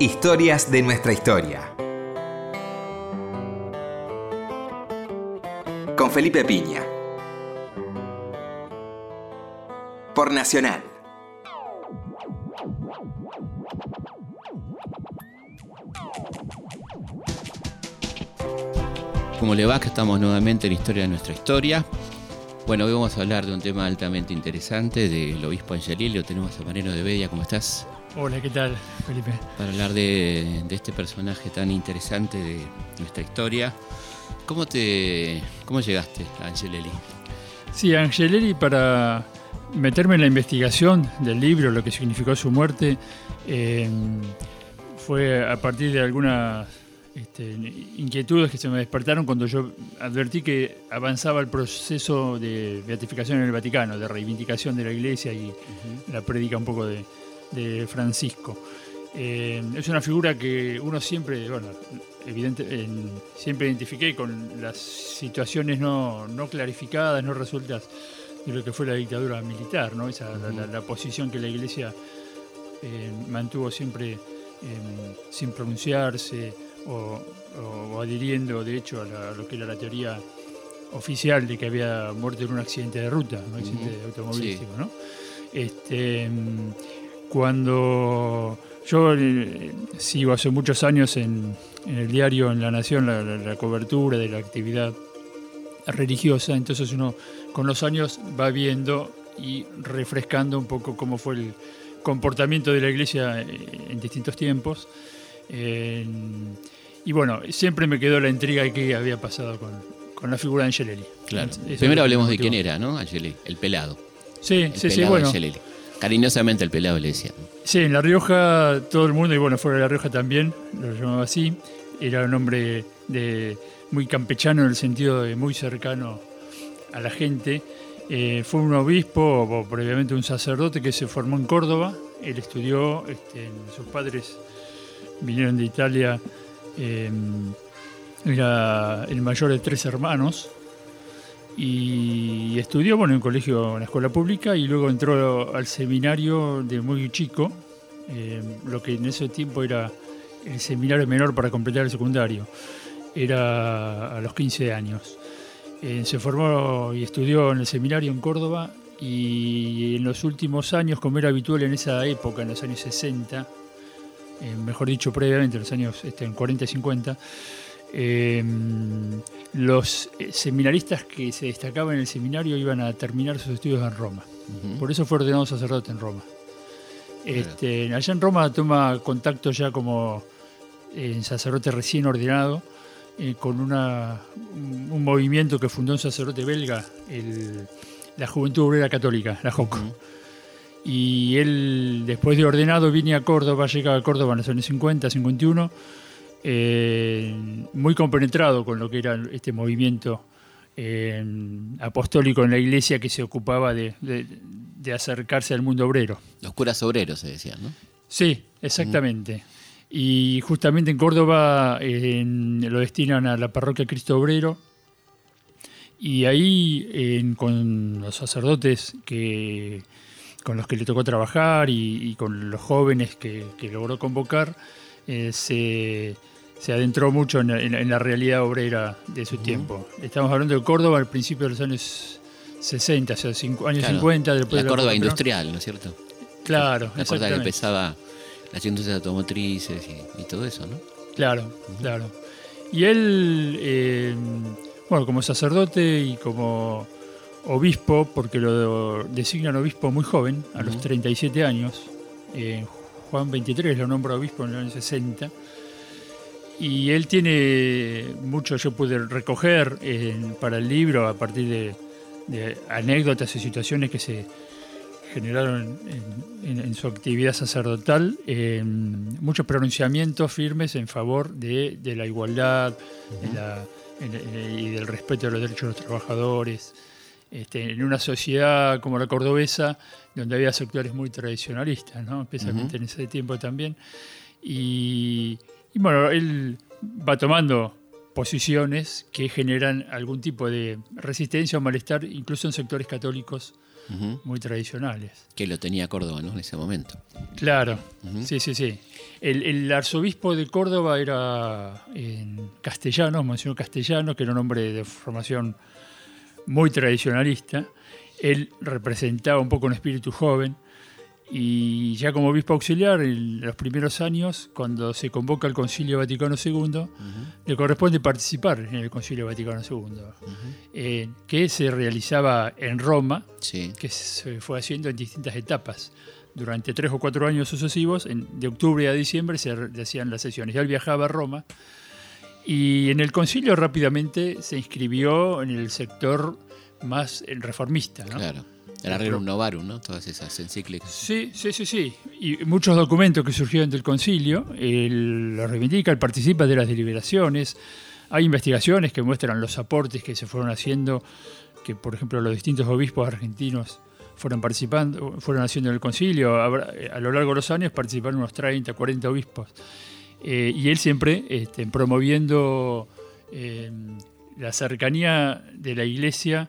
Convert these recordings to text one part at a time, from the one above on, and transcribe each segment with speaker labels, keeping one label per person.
Speaker 1: Historias de nuestra historia. Con Felipe Piña. Por Nacional.
Speaker 2: ¿Cómo le va? Que estamos nuevamente en Historia de nuestra historia. Bueno, hoy vamos a hablar de un tema altamente interesante del obispo Angelillo. Tenemos a Mariano de Bedia, ¿cómo estás?
Speaker 3: Hola, ¿qué tal, Felipe?
Speaker 2: Para hablar de, de este personaje tan interesante de nuestra historia. ¿Cómo, te, cómo llegaste a Angelelli?
Speaker 3: Sí, Angelelli, para meterme en la investigación del libro, lo que significó su muerte, eh, fue a partir de algunas este, inquietudes que se me despertaron cuando yo advertí que avanzaba el proceso de beatificación en el Vaticano, de reivindicación de la Iglesia y la prédica un poco de, de Francisco. Eh, es una figura que uno siempre, bueno, evidente, en- siempre identifiqué con las situaciones no, no clarificadas, no resueltas de lo que fue la dictadura militar, ¿no? Esa, la- la, la posición que la Iglesia eh, mantuvo siempre eh, sin pronunciarse o, o- o adhiriendo, de hecho, a, la- a lo que era la teoría oficial de que había muerto en un accidente de ruta, un accidente automovilístico, ¿no? Este, mm, cuando yo eh, sigo hace muchos años en, en el diario En la Nación la, la- la cobertura de la actividad religiosa, entonces uno con los años va viendo y refrescando un poco cómo fue el comportamiento de la iglesia eh, en distintos tiempos. Eh, y bueno, siempre me quedó la intriga de qué había pasado con, con la figura de Angelelli.
Speaker 2: Claro.
Speaker 3: Eso
Speaker 2: Primero hablemos de quién era, ¿no? Angelelli, el pelado.
Speaker 3: Sí,
Speaker 2: El
Speaker 3: sí, sí, bueno.
Speaker 2: Angelelli. Cariñosamente el pelado le decía.
Speaker 3: Sí, en La Rioja todo el mundo, y bueno, fuera de La Rioja también, lo llamaba así. Era un hombre de, muy campechano en el sentido de muy cercano a la gente. Eh, fue un obispo, o previamente un sacerdote que se formó en Córdoba. Él estudió, este, sus padres vinieron de Italia. eh, era el mayor de tres hermanos y estudió bueno, en un colegio, en la escuela pública y luego entró al seminario de muy chico, eh, lo que en ese tiempo era el seminario menor para completar el secundario, era a los 15 años. Eh, se formó y estudió en el seminario en Córdoba y en los últimos años, como era habitual en esa época, en los años 60, eh, mejor dicho previamente, en los años este, en 40 y 50, eh, los seminaristas que se destacaban en el seminario iban a terminar sus estudios en Roma. Por eso fue ordenado sacerdote en Roma. Este, allá en Roma toma contacto ya como eh, sacerdote recién ordenado eh, con una, un, movimiento que fundó un sacerdote belga, el- la Juventud Obrera Católica, la JOC.
Speaker 2: Ujú.
Speaker 3: Y él, después de ordenado, viene a Córdoba, llega a Córdoba en los años 50, 51, eh, muy compenetrado con lo que era este movimiento eh, apostólico en la iglesia que se ocupaba de, de- de acercarse al mundo obrero.
Speaker 2: Los curas obreros se decían, ¿no?
Speaker 3: Sí, exactamente. Y justamente en Córdoba lo destinan a la parroquia Cristo Obrero. Y ahí, con los sacerdotes que, con los que le tocó trabajar y, y con los jóvenes que, que logró convocar, eh, se, se adentró mucho en, la- en la- la realidad obrera de su tiempo. Estamos hablando de Córdoba al principio de los años 60, o sea, cinco- años
Speaker 2: Claro.
Speaker 3: 50. Después
Speaker 2: La
Speaker 3: de
Speaker 2: Córdoba
Speaker 3: Perón.
Speaker 2: industrial, ¿no es cierto?
Speaker 3: Claro,
Speaker 2: La Córdoba que empezaba las industrias automotrices y, y todo eso, ¿no?
Speaker 3: Claro, claro. Y él, eh, bueno, como sacerdote y como obispo, porque lo designan obispo muy joven, a los
Speaker 2: Ujú.
Speaker 3: 37 años, eh, Juan 23 lo nombra obispo en el año 60, y él tiene mucho, yo pude recoger eh, para el libro a partir de, de anécdotas y situaciones que se generaron en, en- en su actividad sacerdotal eh, muchos pronunciamientos firmes en favor de, de la igualdad de la- en- en- y del respeto de los derechos de los trabajadores. Este, en una sociedad como la cordobesa, donde había sectores muy tradicionalistas, ¿no? especialmente en ese tiempo también. Y, y bueno, él va tomando posiciones que generan algún tipo de resistencia o malestar, incluso en sectores católicos muy tradicionales.
Speaker 2: Que lo tenía Córdoba, ¿no? En ese momento.
Speaker 3: Claro, sí, sí, sí. El, el arzobispo de Córdoba era en castellano, Monseñor Castellano, que era un hombre de formación muy tradicionalista. Él representaba un poco un espíritu joven y ya como obispo auxiliar en los primeros años, cuando se convoca el Concilio Vaticano II, le corresponde participar en el Concilio Vaticano II, eh, que se realizaba en Roma
Speaker 2: Sí.
Speaker 3: que se fue haciendo en distintas etapas. Durante tres o cuatro años sucesivos, en- de octubre a diciembre, se hacían las sesiones. Ya él viajaba a Roma y en el concilio rápidamente se inscribió en el sector más eh, reformista. ¿no?
Speaker 2: Claro. El Rerum Novarum, ¿no? Todas esas encíclicas.
Speaker 3: Sí, sí, sí, sí. Y muchos documentos que surgieron del concilio, él los reivindica, él participa de las deliberaciones. Hay investigaciones que muestran los aportes que se fueron haciendo, que por ejemplo los distintos obispos argentinos fueron participando, fueron haciendo en el concilio. Eh, A lo largo de los años participaron unos 30, 40 obispos. Eh, y él siempre este, promoviendo eh, la cercanía de la iglesia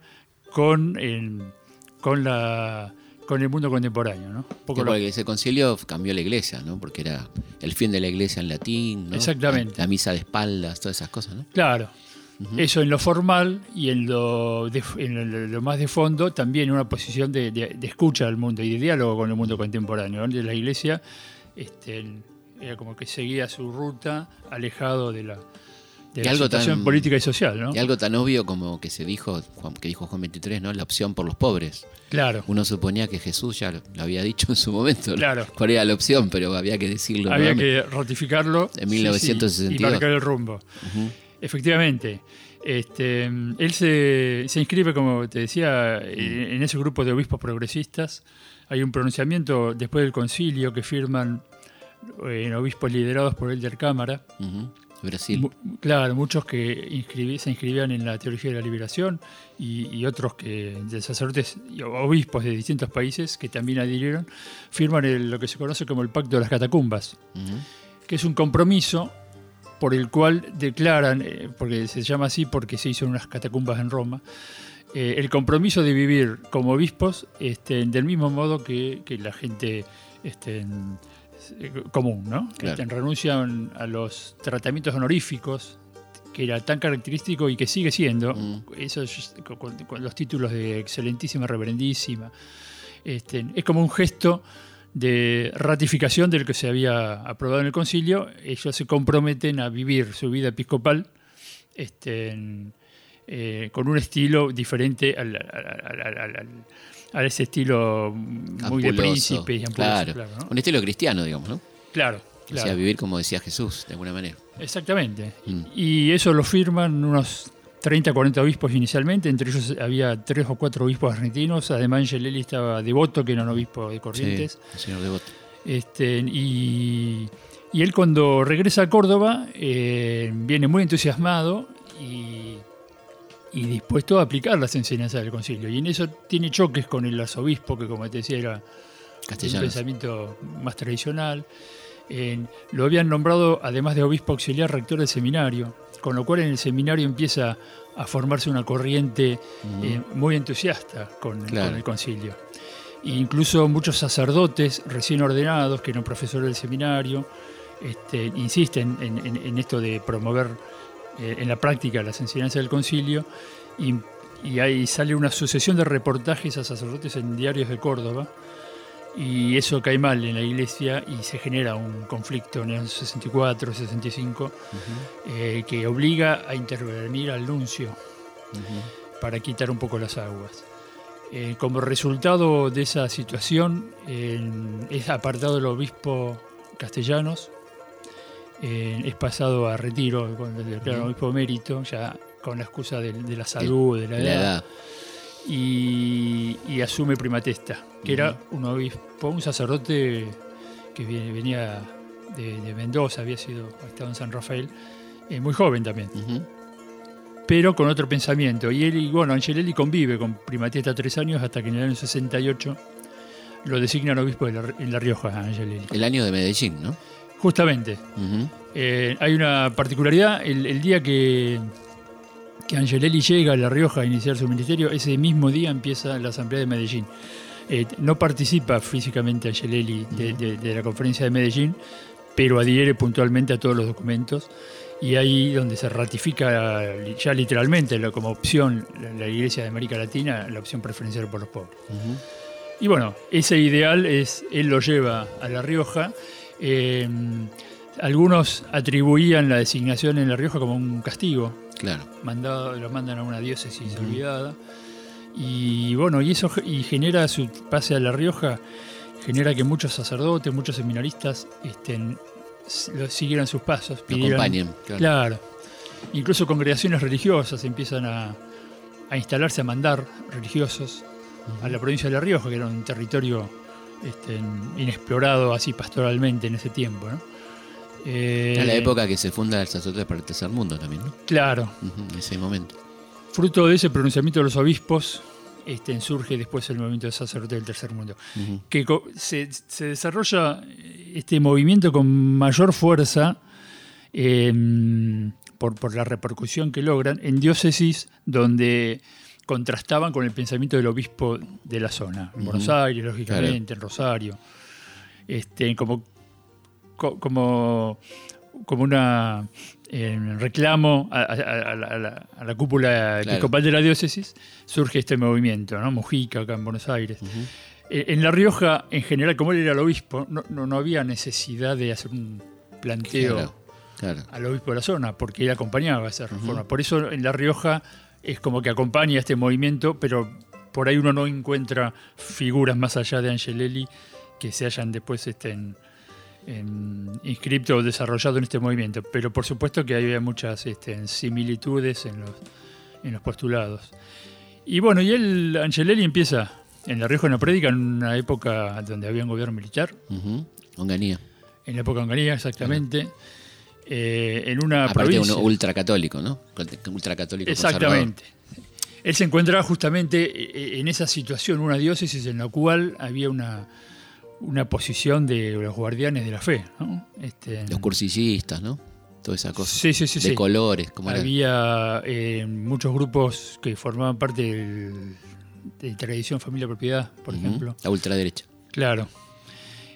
Speaker 3: con, el- con, la, con el mundo contemporáneo. ¿no? Poco
Speaker 2: Sí,
Speaker 3: lo-
Speaker 2: porque ese concilio cambió la iglesia, ¿no? Porque era el fin de la iglesia en latín, ¿no?
Speaker 3: Exactamente.
Speaker 2: La, la misa de espaldas, todas esas cosas, ¿no?
Speaker 3: Claro. Eso en lo formal y en lo, de- en lo- más de fondo también una posición de, de- de escucha al mundo y de diálogo con el mundo contemporáneo. Donde la iglesia este, era como que seguía su ruta alejado de la, de
Speaker 2: Y
Speaker 3: la
Speaker 2: algo
Speaker 3: situación
Speaker 2: tan-
Speaker 3: política y social. ¿no?
Speaker 2: Y algo tan obvio como que se dijo, Juan- que dijo Juan 23, ¿no? La opción por los pobres.
Speaker 3: Claro.
Speaker 2: Uno suponía que Jesús ya lo, había dicho en su momento. ¿no?
Speaker 3: Claro.
Speaker 2: ¿Cuál era la opción? Pero había que decirlo.
Speaker 3: Había que ratificarlo
Speaker 2: En
Speaker 3: sí, sí,
Speaker 2: 1962.
Speaker 3: y marcar el rumbo. Efectivamente. Este, él se, se inscribe, como te decía, en en ese grupo de obispos progresistas. Hay un pronunciamiento después del concilio que firman eh, obispos liderados por Elder Cámara.
Speaker 2: Ujú. Brasil.
Speaker 3: Mu- claro, muchos que inscribí- se inscribían en la teología de la liberación y, y otros que de sacerdotes y obispos de distintos países que también adhirieron, firman el- lo que se conoce como el Pacto de las Catacumbas que es un compromiso por el cual declaran, eh, porque se llama así porque se hizo en unas catacumbas en Roma, eh, el compromiso de vivir como obispos este, del mismo modo que, que la gente este, en- común, ¿no?
Speaker 2: Claro.
Speaker 3: Este, renuncian a los tratamientos honoríficos que era tan característico y que sigue siendo,
Speaker 2: Mm.
Speaker 3: esos, con, los títulos de excelentísima, reverendísima, este, es como un gesto de ratificación de lo que se había aprobado en el concilio. Ellos se comprometen a vivir su vida episcopal este, eh, con un estilo diferente al- a ese estilo muy de príncipe y ampuloso,
Speaker 2: Claro.
Speaker 3: claro, ¿no?
Speaker 2: Un estilo cristiano, digamos, ¿no?
Speaker 3: Claro,
Speaker 2: O
Speaker 3: claro.
Speaker 2: sea, vivir como decía Jesús, de alguna manera.
Speaker 3: Exactamente.
Speaker 2: Mm.
Speaker 3: Y eso lo firman unos 30, 40 obispos inicialmente, entre ellos había tres o cuatro obispos argentinos, además Angelelli estaba devoto, que era un obispo de Corrientes.
Speaker 2: Sí, el señor Devoto.
Speaker 3: Este, y, y él cuando regresa a Córdoba eh, viene muy entusiasmado y, y dispuesto a aplicar las enseñanzas del concilio. Y en eso tiene choques con el arzobispo, que como te decía era un pensamiento más tradicional. Lo habían nombrado, además de obispo auxiliar, rector del seminario, con lo cual en el seminario empieza a formarse una corriente eh, muy entusiasta con,
Speaker 2: Claro.
Speaker 3: con el concilio. E incluso muchos sacerdotes recién ordenados, que eran profesores del seminario, este, insisten en, en- en esto de promover eh, en la práctica las enseñanzas del concilio y, y ahí sale una sucesión de reportajes a sacerdotes en diarios de Córdoba y eso cae mal en la iglesia y se genera un conflicto en el 64, 65
Speaker 2: Ujú.
Speaker 3: eh, que obliga a intervenir al nuncio
Speaker 2: Ujú.
Speaker 3: para quitar un poco las aguas. Eh, como resultado de esa situación, es apartado el obispo castellanos, eh, es pasado a retiro cuando le declaran
Speaker 2: Ujú.
Speaker 3: obispo emérito, ya con la excusa de, de la salud, de la
Speaker 2: La
Speaker 3: edad,
Speaker 2: edad.
Speaker 3: y, y asume primatesta, que era un obispo, un sacerdote que viene- venía de, de Mendoza, había sido estado en San Rafael, eh, muy joven también pero con otro pensamiento. Y él, y bueno, Angelelli convive con Primatesta tres años hasta que en el año 68 lo designan obispo de la- en La Rioja, Angelelli.
Speaker 2: El año de Medellín, ¿no?
Speaker 3: Justamente.
Speaker 2: Ujú.
Speaker 3: Eh, hay una particularidad, el, el día que, que Angelelli llega a La Rioja a iniciar su ministerio, ese mismo día empieza la Asamblea de Medellín. Eh, no participa físicamente Angelelli de, de- de la conferencia de Medellín, pero adhiere puntualmente a todos los documentos y ahí donde se ratifica ya literalmente como opción la, Iglesia de América Latina, la opción preferencial por los pobres.
Speaker 2: Ujú.
Speaker 3: Y bueno, ese ideal es, él lo lleva a La Rioja. Eh, algunos atribuían la designación en La Rioja como un castigo,
Speaker 2: Claro.
Speaker 3: mandado, lo mandan a una diócesis olvidada. Y bueno, y eso y genera su pase a La Rioja, genera que muchos sacerdotes, muchos seminaristas estén, lo siguieran sus pasos,
Speaker 2: Lo
Speaker 3: pidieran-
Speaker 2: acompañen. Claro.
Speaker 3: Claro. Incluso congregaciones religiosas empiezan a, a instalarse, a mandar religiosos a la provincia de La Rioja, que era un territorio este, inexplorado así pastoralmente en ese tiempo. ¿no? Eh,
Speaker 2: Es la época que se funda el sacerdote para el tercer mundo también, ¿no?
Speaker 3: Claro.
Speaker 2: Ujú, En ese momento.
Speaker 3: Fruto de ese pronunciamiento de los obispos, este, surge después el movimiento de sacerdotes del tercer mundo. Que se, se desarrolla este movimiento con mayor fuerza eh, por, por la repercusión que logran en diócesis donde contrastaban con el pensamiento del obispo de la zona. En Buenos Aires, lógicamente, en Rosario. Este, como, co- como, como una eh, reclamo a, a- a la, a la- cúpula
Speaker 2: Claro.
Speaker 3: episcopal de la diócesis, surge este movimiento, ¿no? Mujica, acá en Buenos Aires. Eh, En La Rioja, en general, como él era el obispo, no, no- no había necesidad de hacer un planteo
Speaker 2: Claro. Claro.
Speaker 3: al obispo de la zona, porque él acompañaba esa reforma. Por eso en La Rioja es como que acompaña este movimiento, pero por ahí uno no encuentra figuras más allá de Angelelli que se hayan después este, en- en- inscrito o desarrollado en este movimiento. Pero por supuesto que había muchas este, similitudes en los, en los postulados. Y bueno, y él, Angelelli empieza en La Rioja en la prédica en una época donde había un gobierno militar,
Speaker 2: Ujú. Onganía.
Speaker 3: en la época de Onganía exactamente, eh, en una
Speaker 2: Aparte
Speaker 3: provincia.
Speaker 2: uno ultracatólico, ¿no? Ultracatólico
Speaker 3: Exactamente. Él se encuentra justamente eh, en esa situación, una diócesis en la cual había una, una posición de los guardianes de la fe. ¿no? Este.
Speaker 2: Los cursillistas, ¿no? Toda esa cosa.
Speaker 3: Sí, sí, sí.
Speaker 2: de
Speaker 3: sí.
Speaker 2: colores, como.
Speaker 3: Había eh, muchos grupos que formaban parte del- de tradición familia propiedad, por ejemplo.
Speaker 2: La ultraderecha.
Speaker 3: Claro.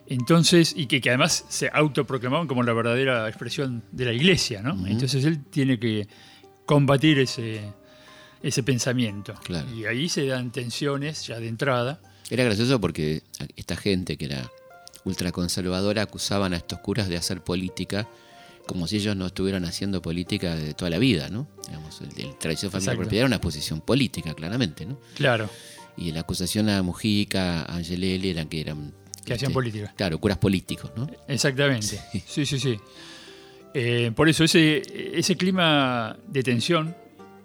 Speaker 3: Entonces, y que, que además se autoproclamaban como la verdadera expresión de la iglesia, ¿no? Entonces él tiene que combatir ese, ese pensamiento.
Speaker 2: Claro.
Speaker 3: Y ahí se dan tensiones ya de entrada.
Speaker 2: Era gracioso porque esta gente que era ultraconservadora acusaban a estos curas de hacer política como si ellos no estuvieran haciendo política de toda la vida, ¿no? Digamos, el, el tradición familiar propiedad era una posición política, claramente, ¿no?
Speaker 3: Claro,
Speaker 2: Y la acusación a Mujica, a Angelelli, era que eran...
Speaker 3: que hacían política.
Speaker 2: Claro, curas políticos, ¿no?
Speaker 3: Exactamente. Sí, sí, sí. Eh, por eso ese, ese clima de tensión,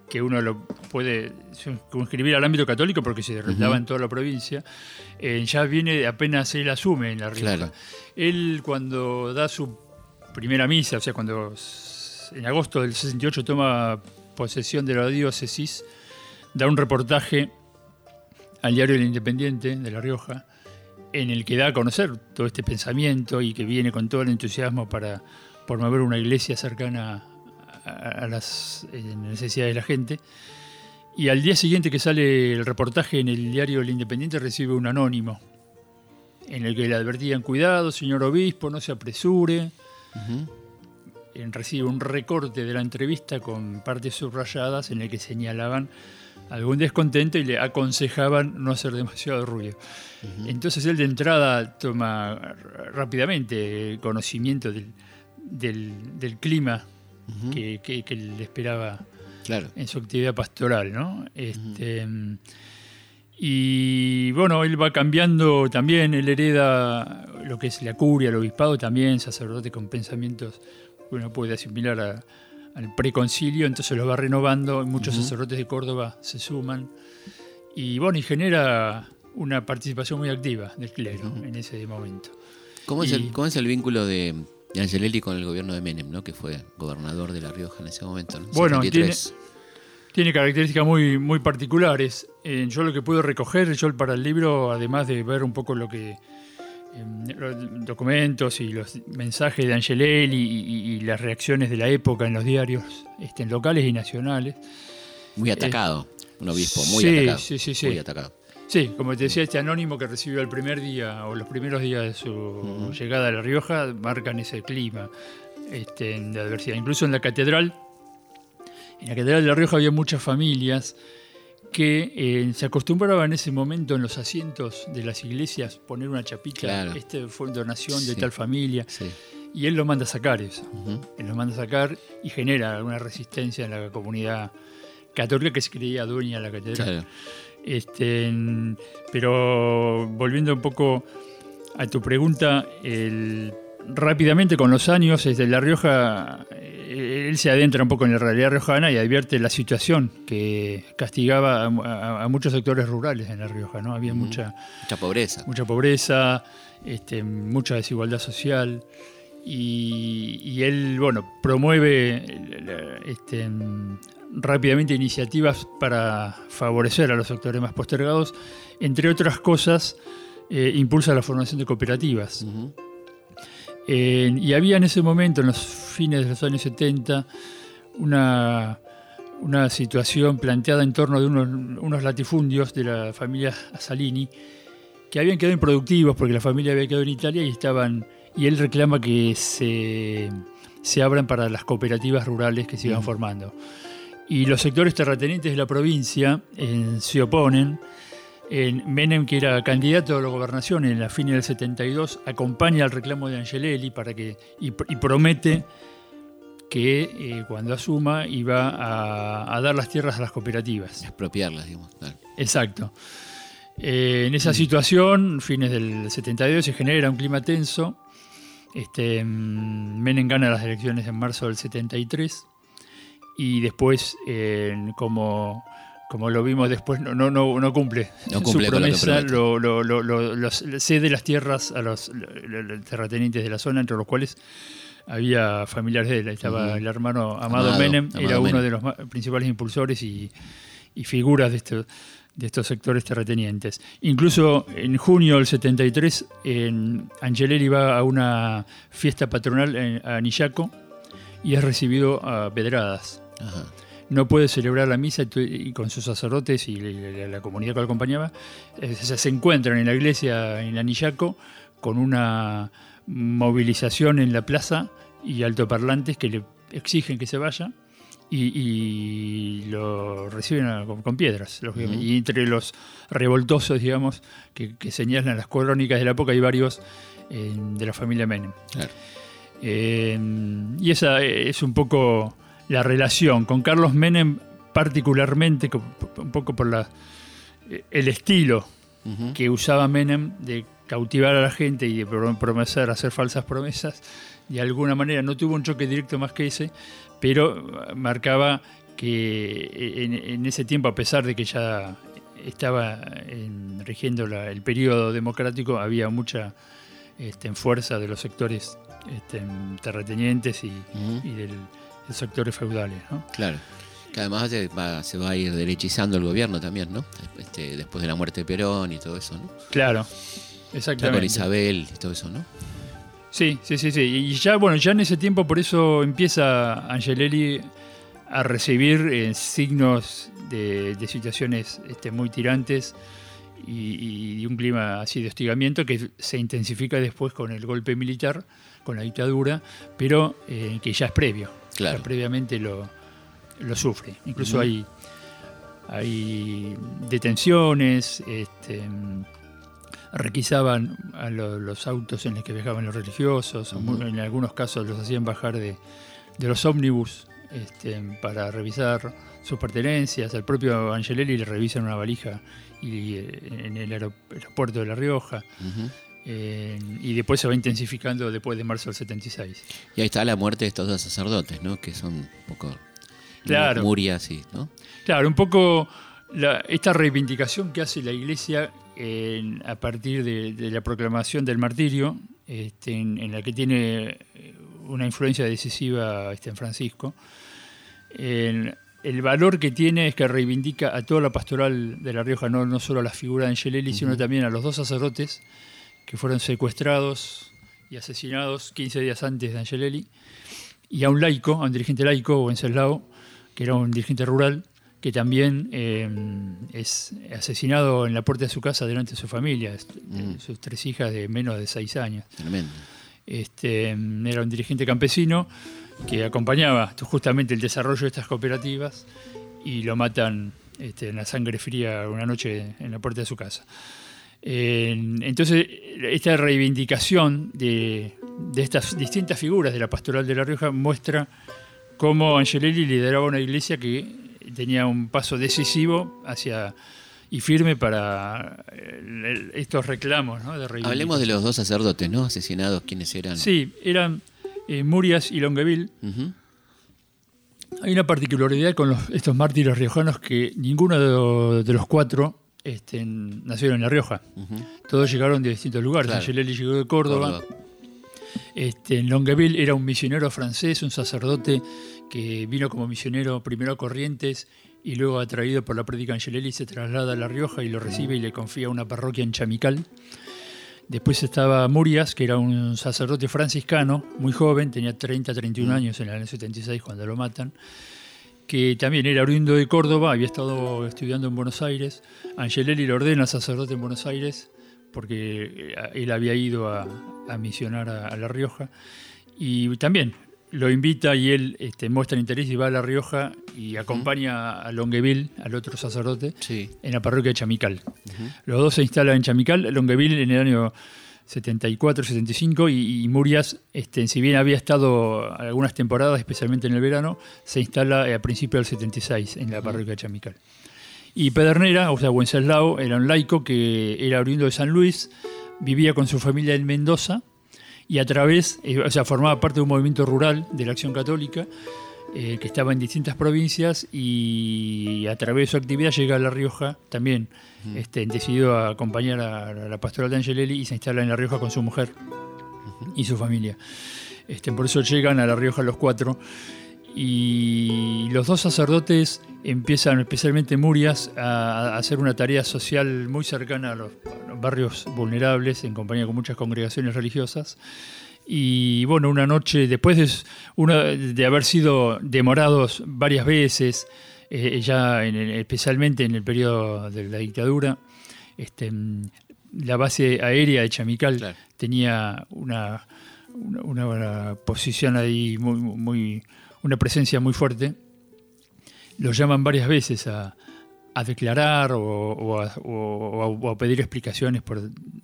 Speaker 3: que uno lo puede circunscribir al ámbito católico porque se daba
Speaker 2: Ujú.
Speaker 3: en toda la provincia, eh, ya viene apenas él asume en la Rioja.
Speaker 2: Claro.
Speaker 3: Él cuando da su primera misa, o sea, cuando en agosto del 68 toma posesión de la diócesis, da un reportaje al diario El Independiente de La Rioja, en el que da a conocer todo este pensamiento y que viene con todo el entusiasmo para promover una iglesia cercana a, a las eh, necesidades de la gente. Y al día siguiente que sale el reportaje en el diario El Independiente recibe un anónimo en el que le advertían, cuidado, señor obispo, no se apresure.
Speaker 2: Ujú.
Speaker 3: En- recibe un recorte de la entrevista con partes subrayadas en el que señalaban algún descontento y le aconsejaban no hacer demasiado ruido. Entonces él de entrada toma rápidamente conocimiento del, del- del clima que- que le esperaba
Speaker 2: Claro.
Speaker 3: en su actividad pastoral, ¿no? Este, Y bueno, él va cambiando también, él hereda lo que es la curia, el obispado también, sacerdote con pensamientos que uno puede asimilar a- al preconcilio, entonces los va renovando, y muchos
Speaker 2: Ujú.
Speaker 3: sacerdotes de Córdoba se suman, y bueno, y genera una participación muy activa del clero en ese momento.
Speaker 2: ¿Cómo, es el, cómo es el vínculo de, Angelelli con el gobierno de Menem, ¿no? que fue gobernador de La Rioja en ese momento? ¿no?
Speaker 3: Bueno,
Speaker 2: 73.
Speaker 3: Tiene características muy, muy particulares. Eh, yo lo que puedo recoger, yo para el libro, además de ver un poco lo que los documentos y los mensajes de Angelelli y, y las reacciones de la época en los diarios este, locales y nacionales.
Speaker 2: Muy atacado, un obispo muy
Speaker 3: sí,
Speaker 2: atacado.
Speaker 3: sí, sí, sí.
Speaker 2: Muy atacado.
Speaker 3: Sí, como te decía, este anónimo que recibió el primer día o los primeros días de su llegada a La Rioja marcan ese clima este, de adversidad. Incluso en la catedral, en la catedral de La Rioja había muchas familias que eh, se acostumbraban en ese momento en los asientos de las iglesias poner una chapita,
Speaker 2: Claro.
Speaker 3: este fue donación de tal familia,
Speaker 2: Sí.
Speaker 3: y él lo manda a sacar eso.
Speaker 2: Ujú.
Speaker 3: Él lo manda a sacar y genera alguna resistencia en la comunidad católica que se creía dueña de la catedral.
Speaker 2: Claro.
Speaker 3: Este, pero volviendo un poco a tu pregunta, el- rápidamente con los años, desde La Rioja, eh, él se adentra un poco en la realidad riojana y advierte la situación que castigaba a, a- a muchos sectores rurales en La Rioja. ¿no? Había mucha,
Speaker 2: Mucha pobreza.
Speaker 3: mucha pobreza, este, mucha desigualdad social. Y, y él, bueno, promueve eh, este, rápidamente iniciativas para favorecer a los sectores más postergados. Entre otras cosas, eh, impulsa la formación de cooperativas. Eh, y había en ese momento, en los fines de los años 70, una, una situación planteada en torno de unos, unos latifundios de la familia Salini que habían quedado improductivos porque la familia había quedado en Italia y estaban y él reclama que se, se abran para las cooperativas rurales que se iban
Speaker 2: Ujú.
Speaker 3: formando. Y los sectores terratenientes de la provincia eh, se oponen. En Menem, que era candidato a la gobernación en la fin del 72, acompaña al reclamo de Angelelli para que, y, y promete que eh, cuando asuma iba a, a dar las tierras a las cooperativas.
Speaker 2: Expropiarlas, digamos. Claro.
Speaker 3: Exacto. Eh, en esa situación, fines del 72, se genera un clima tenso. Este, mm, Menem gana las elecciones en marzo del 73 y después, eh, como, como lo vimos después, no, no, no, no cumple,
Speaker 2: No cumple
Speaker 3: su
Speaker 2: con lo que
Speaker 3: promesa, lo, lo- lo- cede las tierras a los, lo- lo- terratenientes de la zona, entre los cuales había familiares de él. Ahí Estaba
Speaker 2: Ujú.
Speaker 3: el hermano Amado,
Speaker 2: Amado,
Speaker 3: Menem,
Speaker 2: Amado
Speaker 3: era uno
Speaker 2: Menem.
Speaker 3: de los principales impulsores y, y figuras de estos, de estos sectores terratenientes. Incluso en junio del 73, en Angelelli va a una fiesta patronal en- a Nillaco y es recibido a pedradas.
Speaker 2: Ajá.
Speaker 3: No puede celebrar la misa y con sus sacerdotes y la, comunidad que lo acompañaba. eh, se, encuentran en la iglesia en Anillaco con una movilización en la plaza y altoparlantes que le exigen que se vaya y, y lo reciben a- con, con piedras. lógicamente. Y entre los revoltosos, digamos, que, que señalan las crónicas de la época, hay varios eh, de la familia Menem.
Speaker 2: Claro.
Speaker 3: Eh, y esa es un poco la relación con Carlos Menem, particularmente, un poco por la, eh, el estilo que usaba Menem de cautivar a la gente y de pro- prometer, hacer falsas promesas. De alguna manera no tuvo un choque directo más que ese, pero eh, marcaba que en, en ese tiempo, a pesar de que ya estaba en- rigiendo la- el periodo democrático, había mucha este, fuerza de los sectores este, terratenientes y, y del, los sectores feudales. ¿no?
Speaker 2: Claro. Que además se va, se va a ir derechizando el gobierno también, ¿no? Este, después de la muerte de Perón y todo eso, ¿no?
Speaker 3: Claro,
Speaker 2: Ya con
Speaker 3: exactamente.
Speaker 2: Isabel y todo eso, ¿no?
Speaker 3: Sí, sí, sí, sí. Y ya, bueno, ya en ese tiempo por eso empieza Angelelli a recibir eh, signos de, de situaciones este, muy tirantes y, y un clima así de hostigamiento que se intensifica después con el golpe militar, con la dictadura, pero eh, que ya es previo.
Speaker 2: Claro.
Speaker 3: Ya previamente lo, lo sufre. Incluso hay, hay detenciones, este, requisaban a lo- los autos en los que viajaban los religiosos, en algunos casos los hacían bajar de, de los ómnibus este, para revisar sus pertenencias. Al propio Angelelli le revisan una valija y, eh, en el aero- aeropuerto de La Rioja. Eh, y después se va intensificando después de marzo del 76.
Speaker 2: Y ahí está la muerte de estos dos sacerdotes, ¿no? Que son un poco
Speaker 3: Claro.
Speaker 2: murias y, ¿no?
Speaker 3: Claro, un poco la- esta reivindicación que hace la Iglesia en- a partir de, de la proclamación del martirio, este, en, en la que tiene eh, una influencia decisiva este, en Francisco. El, el valor que tiene es que reivindica a toda la pastoral de La Rioja, no, no solo a la figura de Angelelli, sino también a los dos sacerdotes que fueron secuestrados y asesinados 15 días antes de Angelelli, y a un laico, a un dirigente laico, Wenceslao, que era un dirigente rural, que también eh, es asesinado en la puerta de su casa delante de su familia,
Speaker 2: Mm.
Speaker 3: sus tres hijas de menos de seis años.
Speaker 2: Tremendo.
Speaker 3: Este, era un dirigente campesino que acompañaba justamente el desarrollo de estas cooperativas y lo matan este, en la sangre fría una noche en la puerta de su casa. Eh, entonces, esta reivindicación de, de estas distintas figuras de la pastoral de La Rioja muestra cómo Angelelli lideraba una iglesia que tenía un paso decisivo hacia y firme para el- estos reclamos ¿no? de.
Speaker 2: Hablemos de los dos sacerdotes, ¿no? Asesinados, ¿quiénes eran?
Speaker 3: Sí, eran eh, Murias y Longueville. Hay una particularidad con los- estos mártires riojanos que ninguno de los cuatro este, nacieron en La Rioja. Todos llegaron de distintos lugares.
Speaker 2: Claro.
Speaker 3: Angelelli llegó de Córdoba.
Speaker 2: Córdoba.
Speaker 3: Este, Longueville era un misionero francés, un sacerdote que vino como misionero primero a Corrientes y luego atraído por la prédica Angelelli se traslada a La Rioja y lo recibe y le confía una parroquia en Chamical. Después estaba Murias, que era un sacerdote franciscano, muy joven, tenía 30, 31 años en el año 76 cuando lo matan, que también era oriundo de Córdoba, había estado estudiando en Buenos Aires. Angelelli lo ordena sacerdote en Buenos Aires porque eh, él había ido a, a misionar a, a La Rioja. Y también lo invita y él este, muestra interés y va a La Rioja y acompaña a Longueville, al otro sacerdote,
Speaker 2: Sí.
Speaker 3: en la parroquia de Chamical. Los dos se instalan en Chamical, Longueville en el año 74-75 y, y Murias, este, si bien había estado algunas temporadas, especialmente en el verano, se instala a principios del 76 en la parroquia de Chamical. Y Pedernera, o sea, Wenceslao, era un laico que era oriundo de San Luis, vivía con su familia en Mendoza y a través, eh, o sea, formaba parte de un movimiento rural de la Acción Católica eh, que estaba en distintas provincias y a través de su actividad llega a La Rioja también, este, decidido a acompañar a, a la pastoral de Angelelli y se instala en La Rioja con su mujer y su familia. Este, por eso llegan a La Rioja los cuatro y los dos sacerdotes empiezan, especialmente Murias, a, a hacer una tarea social muy cercana a los, a los barrios vulnerables, en compañía con muchas congregaciones religiosas. Y bueno, una noche, después de, una, de haber sido demorados varias veces, eh, ya en especialmente en el periodo de la dictadura, este, la base aérea de Chamical
Speaker 2: Claro.
Speaker 3: tenía una, una, posición ahí muy, muy, una presencia muy fuerte. Lo llaman varias veces a, a declarar o, o a, o a- o a pedir explicaciones por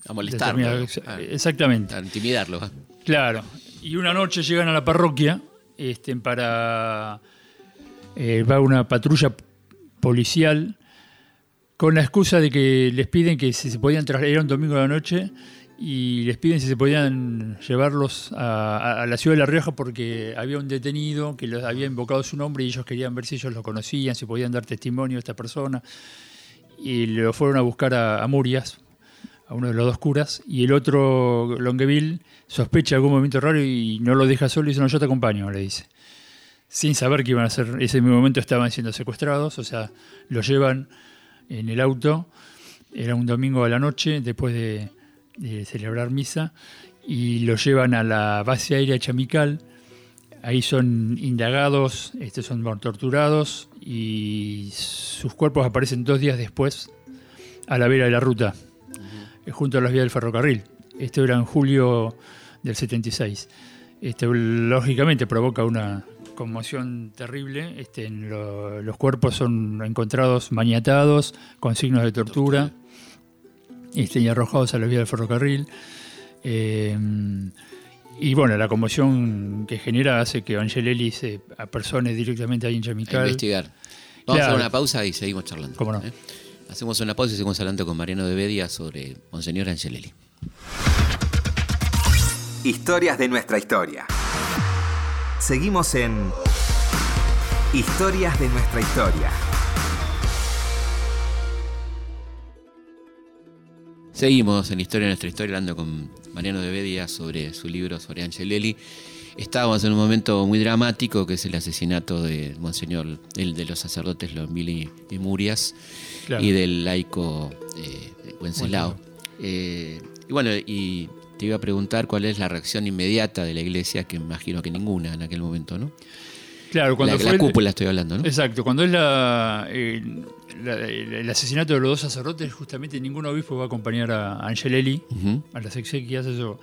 Speaker 2: A molestarlo.
Speaker 3: determinadas-
Speaker 2: Ah.
Speaker 3: Exactamente.
Speaker 2: A intimidarlo. ¿va?
Speaker 3: Claro. Y una noche llegan a la parroquia este, para. eh, va una patrulla policial con la excusa de que les piden que si se podían trasladar. Era un domingo de la noche y les piden si se podían llevarlos a, a- a la ciudad de La Rioja porque había un detenido que los había invocado su nombre y ellos querían ver si ellos lo conocían, si podían dar testimonio de esta persona. Y lo fueron a buscar a, a Murias, a uno de los dos curas, y el otro, Longueville, sospecha algún movimiento raro y no lo deja solo y dice, no, yo te acompaño, le dice. Sin saber que iban a ser, ese mismo momento estaban siendo secuestrados, o sea, lo llevan en el auto, era un domingo a la noche, después de, de celebrar misa, y lo llevan a la base aérea Chamical, ahí son indagados, estos son torturados, y sus cuerpos aparecen dos días después a la vera de la ruta, junto a las vías del ferrocarril. Esto era en julio del 76. Este, lógicamente provoca una conmoción terrible. Este, en lo- los cuerpos son encontrados maniatados, con signos de tortura, este, y arrojados a las vías del ferrocarril. Eh, y bueno, la conmoción que genera hace que Angelelli se apersone directamente
Speaker 2: A
Speaker 3: Chamical.
Speaker 2: investigar. Vamos a
Speaker 3: Claro.
Speaker 2: hacer una pausa y seguimos charlando.
Speaker 3: Cómo no.
Speaker 2: ¿eh? Hacemos una pausa y seguimos hablando con Mariano de Bedia sobre Monseñor Angelelli.
Speaker 1: Historias de nuestra historia. Seguimos en Historias de nuestra historia.
Speaker 2: Seguimos en Historia de nuestra historia hablando con Mariano de Bedia sobre su libro sobre Angelelli. Estábamos en un momento muy dramático que es el asesinato de Monseñor, el de los sacerdotes Lonville y Murias
Speaker 3: Claro.
Speaker 2: y del laico eh, Wenceslao. Eh, Y bueno, y te iba a preguntar cuál es la reacción inmediata de la iglesia, que imagino que ninguna en aquel momento, ¿no?
Speaker 3: Claro, cuando
Speaker 2: la,
Speaker 3: fue
Speaker 2: la
Speaker 3: el-
Speaker 2: cúpula estoy hablando, ¿no?
Speaker 3: Exacto, cuando es la, eh, la- el, asesinato de los dos sacerdotes, justamente ningún obispo va a acompañar a Angelelli
Speaker 2: Ujú.
Speaker 3: a las exequias, eso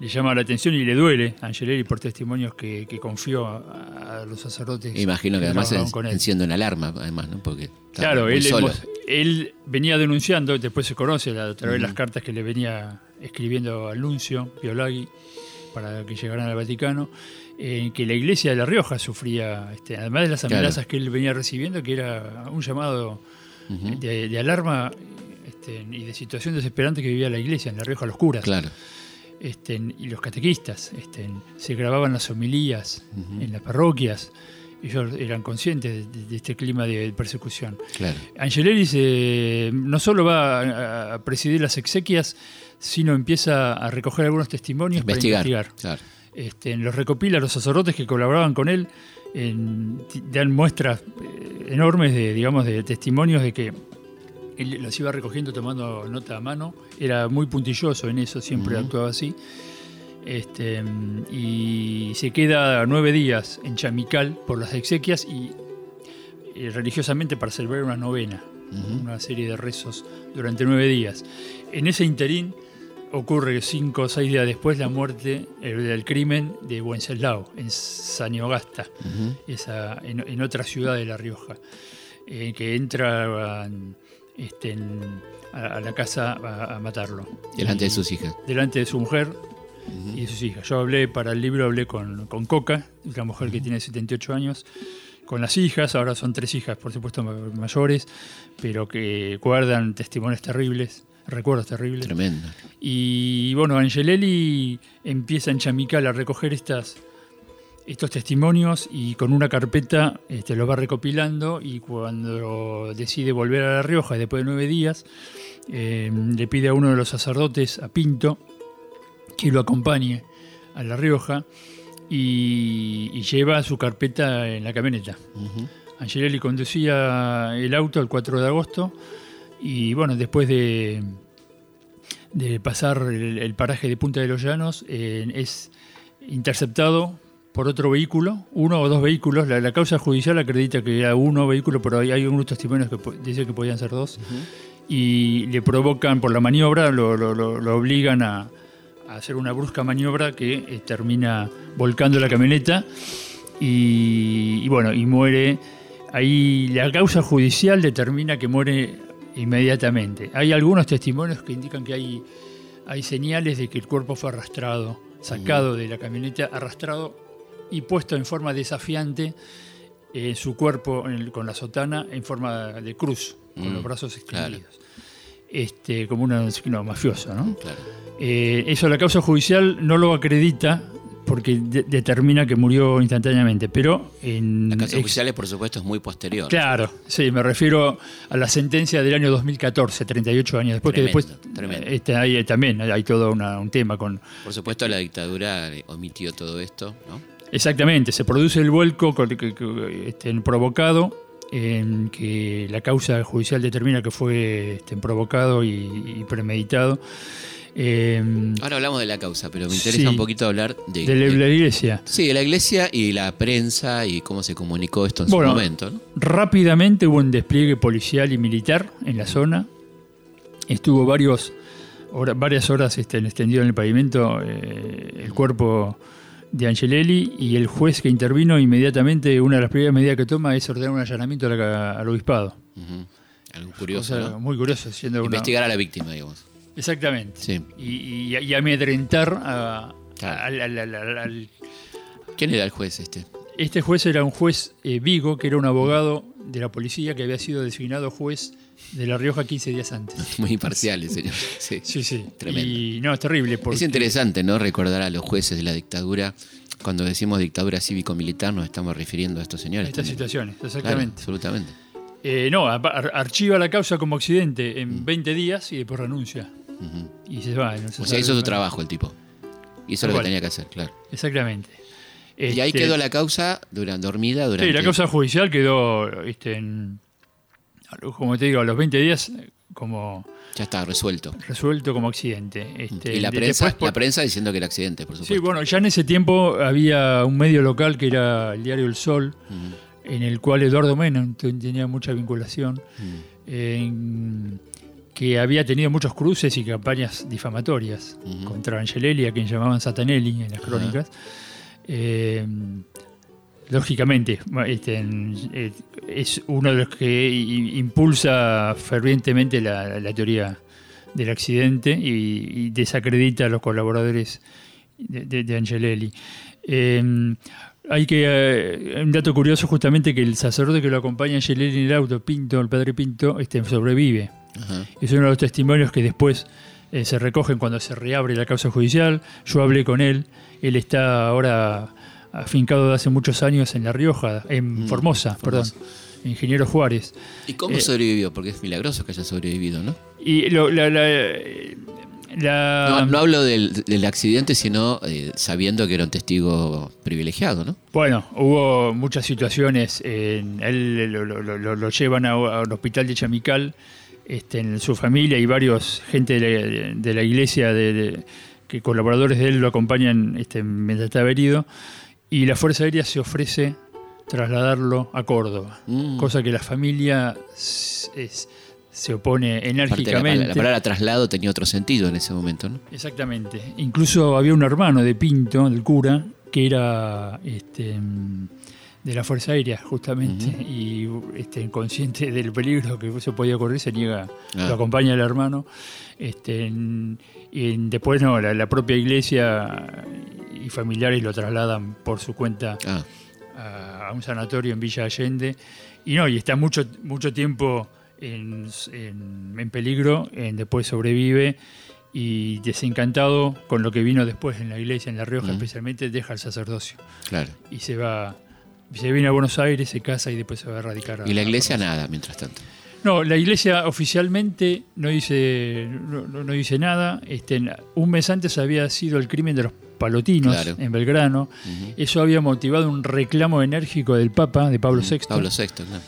Speaker 3: le llama la atención y le duele a Angelelli por testimonios que, que confió a, a los sacerdotes.
Speaker 2: Imagino que además
Speaker 3: trabajaban
Speaker 2: en-
Speaker 3: con él.
Speaker 2: enciende una alarma, además, ¿no? Porque
Speaker 3: Claro, él,
Speaker 2: solo.
Speaker 3: hemos- él venía denunciando, después se conoce a través de las cartas que le venía escribiendo al nuncio Piolagui para que llegaran al Vaticano, eh, que la iglesia de La Rioja sufría, este, además de las
Speaker 2: Claro.
Speaker 3: amenazas que él venía recibiendo, que era un llamado de alarma este, y de situación desesperante que vivía la iglesia en La Rioja, los curas
Speaker 2: Claro.
Speaker 3: Este, y los catequistas. este, se grababan las homilías en las parroquias. Ellos eran conscientes de, de este clima de persecución.
Speaker 2: Claro.
Speaker 3: No solo va a, presidir las exequias, sino empieza a recoger algunos testimonios
Speaker 2: Investigar.
Speaker 3: para investigar.
Speaker 2: Claro.
Speaker 3: Este, los recopila los sacerdotes que colaboraban con él, en- dan muestras eh, enormes de, digamos, de testimonios de que él los iba recogiendo tomando nota a mano. Era muy puntilloso en eso, siempre
Speaker 2: Ujú.
Speaker 3: actuaba así. Este, y se queda nueve días en Chamical por las exequias y eh, religiosamente para celebrar una novena,
Speaker 2: Ujú.
Speaker 3: una serie de rezos durante nueve días. En ese interín ocurre cinco o seis días después la muerte, el, del crimen de Wenceslao, en Saniogasta,
Speaker 2: Ujú.
Speaker 3: esa, en, en otra ciudad de La Rioja, eh, que entra este, en- a, a la casa a, a matarlo.
Speaker 2: Delante
Speaker 3: Y-
Speaker 2: de sus hijas.
Speaker 3: delante de su mujer y de sus hijas. Yo hablé para el libro, hablé con, con Coca, una mujer que tiene 78 años, con las hijas, ahora son tres hijas, por supuesto ma- mayores, pero que guardan testimonios terribles, recuerdos terribles.
Speaker 2: Tremendo.
Speaker 3: Y bueno, Angelelli empieza en Chamical a recoger estas, estos testimonios y con una carpeta este, los va recopilando y cuando decide volver a La Rioja después de nueve días, eh, le pide a uno de los sacerdotes, a Pinto, que lo acompañe a La Rioja y, y lleva su carpeta en la camioneta.
Speaker 2: Ujú.
Speaker 3: Angelelli conducía el auto el 4 de agosto y bueno, después de, de pasar el, el paraje de Punta de los Llanos, eh, es interceptado por otro vehículo, uno o dos vehículos. La, la causa judicial acredita que era uno vehículo, pero hay, hay unos testimonios que dicen que podían ser dos. Y le provocan por la maniobra, lo, lo- lo- lo obligan a, a hacer una brusca maniobra que eh, termina volcando la camioneta y, y bueno, y muere. Ahí la causa judicial determina que muere inmediatamente. Hay algunos testimonios que indican que hay, hay señales de que el cuerpo fue arrastrado, sacado de la camioneta, arrastrado y puesto en forma desafiante en su cuerpo en con la sotana en forma de cruz, con
Speaker 2: Mm,
Speaker 3: los brazos
Speaker 2: claro.
Speaker 3: extendidos. Este, como un asesino mafioso, ¿no?
Speaker 2: Claro.
Speaker 3: Eh, eso la causa judicial no lo acredita porque de- determina que murió instantáneamente, pero en...
Speaker 2: La causa oficial, por supuesto, es muy posterior.
Speaker 3: Claro, sí, me refiero a la sentencia del año 2014, 38 años después,
Speaker 2: Tremendo,
Speaker 3: que después
Speaker 2: tremendo.
Speaker 3: eh, este, hay, también hay todo una- un tema con...
Speaker 2: Por supuesto, la dictadura eh, omitió todo esto, ¿no?
Speaker 3: Exactamente, se produce el vuelco este, provocado, en que la causa judicial determina que fue este, provocado y, premeditado. eh,
Speaker 2: Ahora hablamos de la causa, pero me interesa
Speaker 3: Sí.
Speaker 2: un poquito hablar de,
Speaker 3: de la,
Speaker 2: de-
Speaker 3: la iglesia.
Speaker 2: sí, de la iglesia y la prensa y cómo se comunicó esto en
Speaker 3: Bueno,
Speaker 2: su momento, ¿no?
Speaker 3: Rápidamente hubo un despliegue policial y militar en la zona. Estuvo varios, hora- varias horas este, extendido en el pavimento eh, el cuerpo de Angelelli y el juez que intervino inmediatamente, una de las primeras medidas que toma es ordenar un allanamiento al obispado.
Speaker 2: Algo curioso,
Speaker 3: muy curioso, siendo una...
Speaker 2: Investigar a la víctima, digamos.
Speaker 3: Exactamente.
Speaker 2: Sí.
Speaker 3: Y, y- y amedrentar a-
Speaker 2: Claro.
Speaker 3: al- al- al,
Speaker 2: ¿Quién era el juez este?
Speaker 3: Este juez era un juez eh, Vigo, que era un abogado de la policía que había sido designado juez de La Rioja 15 días antes.
Speaker 2: Muy imparcial el señor. Sí.
Speaker 3: Sí, sí.
Speaker 2: Tremendo.
Speaker 3: Y no, es terrible. Porque,
Speaker 2: Es interesante, ¿no? Recordar a los jueces de la dictadura. Cuando decimos dictadura cívico-militar, nos estamos refiriendo a estos señores.
Speaker 3: Estas
Speaker 2: también.
Speaker 3: situaciones,
Speaker 2: Claro,
Speaker 3: exactamente.
Speaker 2: absolutamente.
Speaker 3: Eh, no, ar- ar- archiva la causa como accidente en 20 días y después renuncia. Y se va. no se
Speaker 2: O sea, hizo su trabajo el tipo. Hizo
Speaker 3: Tal
Speaker 2: lo que tenía que hacer, claro.
Speaker 3: Exactamente.
Speaker 2: Y ahí
Speaker 3: Este,
Speaker 2: quedó la causa durante, dormida durante.
Speaker 3: Sí, la causa judicial quedó este, en- como te digo, a los 20 días como
Speaker 2: Ya está resuelto.
Speaker 3: resuelto como accidente. Este,
Speaker 2: y la prensa,
Speaker 3: después
Speaker 2: la prensa diciendo que era accidente, por supuesto.
Speaker 3: Sí, bueno, ya en ese tiempo había un medio local que era el diario El Sol,
Speaker 2: Ujú,
Speaker 3: en el cual Eduardo Mena tenía mucha vinculación,
Speaker 2: ujú.
Speaker 3: en- que había tenido muchos cruces y campañas difamatorias
Speaker 2: Ujú.
Speaker 3: contra Angelelli, a quien llamaban Satanelli en las crónicas. Eh, lógicamente, este, es uno de los que impulsa fervientemente la, la teoría del accidente y, y desacredita a los colaboradores de, de- de Angelelli. Eh, hay que eh, un dato curioso justamente que el sacerdote que lo acompaña a Angelelli en el auto, Pinto, el padre Pinto, este, sobrevive.
Speaker 2: Ajá.
Speaker 3: Es uno de los testimonios que después eh, se recogen cuando se reabre la causa judicial. Yo hablé con él. Él está ahora afincado de hace muchos años en La Rioja, en
Speaker 2: Mm,
Speaker 3: Formosa,
Speaker 2: Formosa.
Speaker 3: perdón. Ingeniero Juárez.
Speaker 2: ¿Y cómo
Speaker 3: Eh,
Speaker 2: sobrevivió? Porque es milagroso que haya sobrevivido, ¿no?
Speaker 3: Y lo- la, la- la-
Speaker 2: No, no hablo del, del accidente, sino eh, sabiendo que era un testigo privilegiado, ¿no?
Speaker 3: Bueno, hubo muchas situaciones. en- él lo, lo- lo- lo llevan a, a un hospital de Chamical, este, en su familia y varios gente de la, de la iglesia, de, de- que colaboradores de él lo acompañan este, mientras está herido. Y la Fuerza Aérea se ofrece trasladarlo a Córdoba,
Speaker 2: Mm.
Speaker 3: cosa que la familia es- se opone
Speaker 2: la,
Speaker 3: enérgicamente.
Speaker 2: la palabra traslado tenía otro sentido en ese momento, ¿no?
Speaker 3: Exactamente. Incluso había un hermano de Pinto, del cura, que era este, de la Fuerza Aérea, justamente, y este, consciente del peligro que eso podía ocurrir, se niega,
Speaker 2: Ah.
Speaker 3: lo acompaña el hermano. Este, en- y después no, la, la propia iglesia y familiares lo trasladan por su cuenta
Speaker 2: Ah,
Speaker 3: a, a un sanatorio en Villa Allende. Y no, y está mucho, mucho tiempo en, en- en peligro, en- después sobrevive y desencantado con lo que vino después en la iglesia, en La Rioja
Speaker 2: Ujú.
Speaker 3: especialmente, deja el sacerdocio
Speaker 2: claro.
Speaker 3: y se va, se viene a Buenos Aires, se casa y después se va a radicar. a-
Speaker 2: Y la
Speaker 3: a
Speaker 2: iglesia
Speaker 3: Formosa.
Speaker 2: nada, mientras tanto.
Speaker 3: No, la iglesia oficialmente no dice, no, dice nada. Este, un mes antes había sido el crimen de los palotinos
Speaker 2: Claro.
Speaker 3: en Belgrano. Eso había motivado un reclamo enérgico del Papa, de Pablo VI.
Speaker 2: Pablo VI, claro.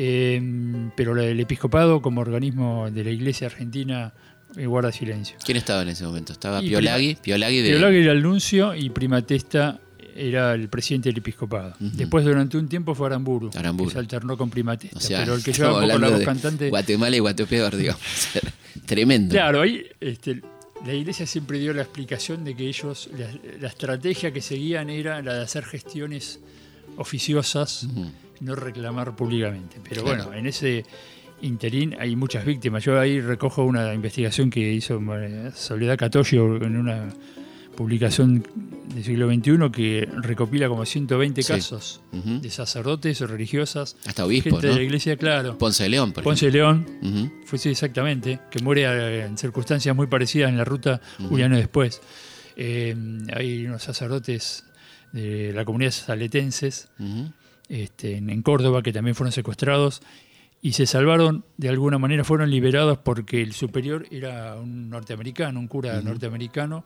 Speaker 3: Eh, pero el episcopado, como organismo de la Iglesia Argentina, eh, guarda silencio.
Speaker 2: ¿Quién estaba en ese momento? Estaba Piolagui, Piolagui de...
Speaker 3: Era el nuncio y Primatesta era el presidente del episcopado. Después, durante un tiempo, fue Aramburu,
Speaker 2: Aramburu.
Speaker 3: que se alternó con Primatesta.
Speaker 2: O sea,
Speaker 3: pero el que lleva poco la voz cantante.
Speaker 2: Guatemala y Guatepeor, digamos. Tremendo.
Speaker 3: Claro, ahí este, la iglesia siempre dio la explicación de que ellos, la, la estrategia que seguían era la de hacer gestiones oficiosas, no reclamar públicamente. Pero
Speaker 2: Claro.
Speaker 3: bueno, en ese interín hay muchas víctimas. Yo ahí recojo una investigación que hizo Soledad Catoyo en una publicación del siglo XXI que recopila como 120
Speaker 2: Sí.
Speaker 3: casos
Speaker 2: Ujú.
Speaker 3: de sacerdotes o religiosas,
Speaker 2: Hasta obispo,
Speaker 3: gente
Speaker 2: ¿no?
Speaker 3: de la iglesia, claro.
Speaker 2: Ponce de León, por
Speaker 3: Ponce de León,
Speaker 2: ejemplo. Ujú.
Speaker 3: fue sí, exactamente, que muere eh, en circunstancias muy parecidas en la ruta
Speaker 2: Ujú.
Speaker 3: un año después. Eh, hay unos sacerdotes de la comunidad saletenses este, en, Córdoba que también fueron secuestrados y se salvaron de alguna manera, fueron liberados porque el superior era un norteamericano, un cura norteamericano.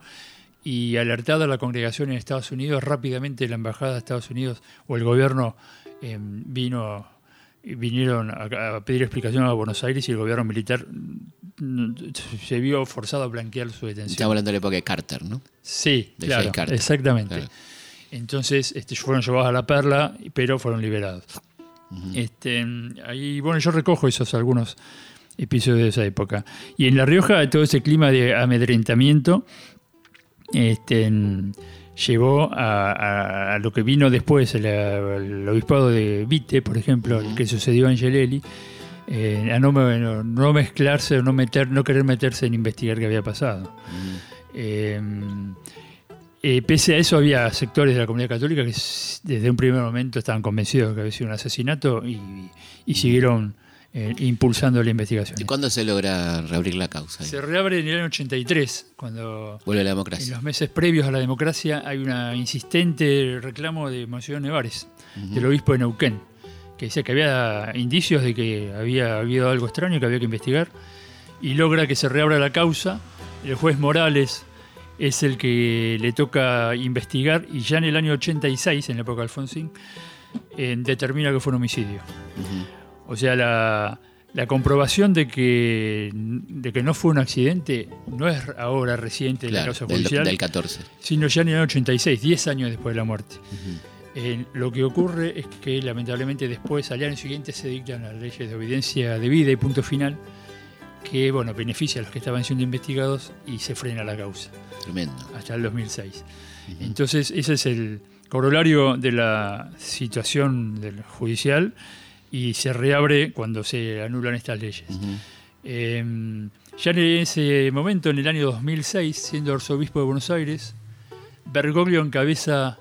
Speaker 3: Y alertada la congregación en Estados Unidos, rápidamente la embajada de Estados Unidos o el gobierno eh, vino vinieron a, a pedir explicación a Buenos Aires y el gobierno militar mm, se vio forzado a blanquear su detención.
Speaker 2: Estamos hablando de la época de Carter, ¿no?
Speaker 3: Sí,
Speaker 2: de
Speaker 3: claro,
Speaker 2: Carter.
Speaker 3: exactamente.
Speaker 2: Claro.
Speaker 3: Entonces este, fueron llevados a la perla, pero fueron liberados. Este, ahí, bueno, yo recojo esos algunos episodios de esa época. Y en La Rioja, todo ese clima de amedrentamiento este, llevó a, lo que vino después, el, el obispado de Vite, por ejemplo, el que sucedió a Angelelli, eh, a no, no- no mezclarse, no, meter, no querer meterse en investigar qué había pasado.
Speaker 2: Ujú.
Speaker 3: Eh, eh, pese a eso, había sectores de la comunidad católica que desde un primer momento estaban convencidos de que había sido un asesinato y, y siguieron eh, impulsando la investigación.
Speaker 2: ¿Y cuándo se logra reabrir la causa?
Speaker 3: Se reabre en el año 83, cuando
Speaker 2: Vuelve la
Speaker 3: en
Speaker 2: democracia.
Speaker 3: los meses previos a la democracia hay una insistente reclamo de Monseñor Nevares, del obispo de Neuquén, que decía que había indicios de que había habido algo extraño que había que investigar, y logra que se reabra la causa. El juez Morales es el que le toca investigar, y ya en el año 86, en la época de Alfonsín, eh, determina que fue un homicidio. O sea, la, la comprobación de que, de que no fue un accidente no es ahora reciente de la
Speaker 2: Claro,
Speaker 3: causa
Speaker 2: del,
Speaker 3: judicial,
Speaker 2: del 14.
Speaker 3: sino ya en el año 86, 10 años después de la muerte. Eh, lo que ocurre es que lamentablemente después, al año siguiente, se dictan las leyes de obediencia debida y punto final, que bueno, beneficia a los que estaban siendo investigados y se frena la causa
Speaker 2: Tremendo.
Speaker 3: hasta el 2006. Entonces, ese es el corolario de la situación del judicial y se reabre cuando se anulan estas leyes.
Speaker 2: Ujú.
Speaker 3: Eh, ya en ese momento, en el año 2006, siendo arzobispo de Buenos Aires, Bergoglio encabeza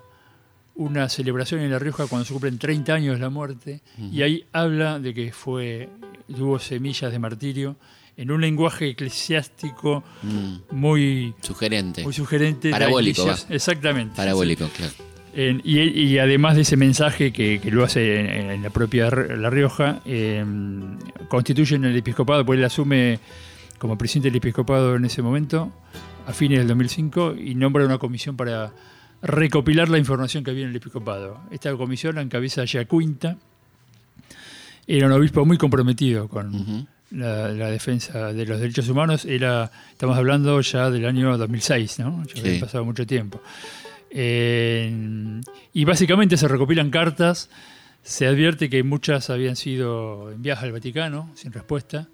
Speaker 3: una celebración en La Rioja cuando se cumplen 30 años de la muerte y ahí habla de que fue tuvo semillas de martirio en un lenguaje eclesiástico
Speaker 2: Mm,
Speaker 3: muy,
Speaker 2: Sugerente.
Speaker 3: muy sugerente.
Speaker 2: Parabólico,
Speaker 3: Exactamente.
Speaker 2: Parabólico, claro.
Speaker 3: En- y, y además de ese mensaje que, que lo hace en, en la propia La Rioja, eh, constituyen el episcopado, pues él asume como presidente del episcopado en ese momento, a fines del 2005, y nombra una comisión para recopilar la información que había en el episcopado. Esta comisión la encabeza Quinta, era un obispo muy comprometido con
Speaker 2: Ujú.
Speaker 3: la, la defensa de los derechos humanos. Era, estamos hablando ya del año 2006, ¿no? Ya
Speaker 2: Sí.
Speaker 3: había pasado mucho tiempo. Eh, y básicamente se recopilan cartas, se advierte que muchas habían sido enviadas al Vaticano sin respuesta.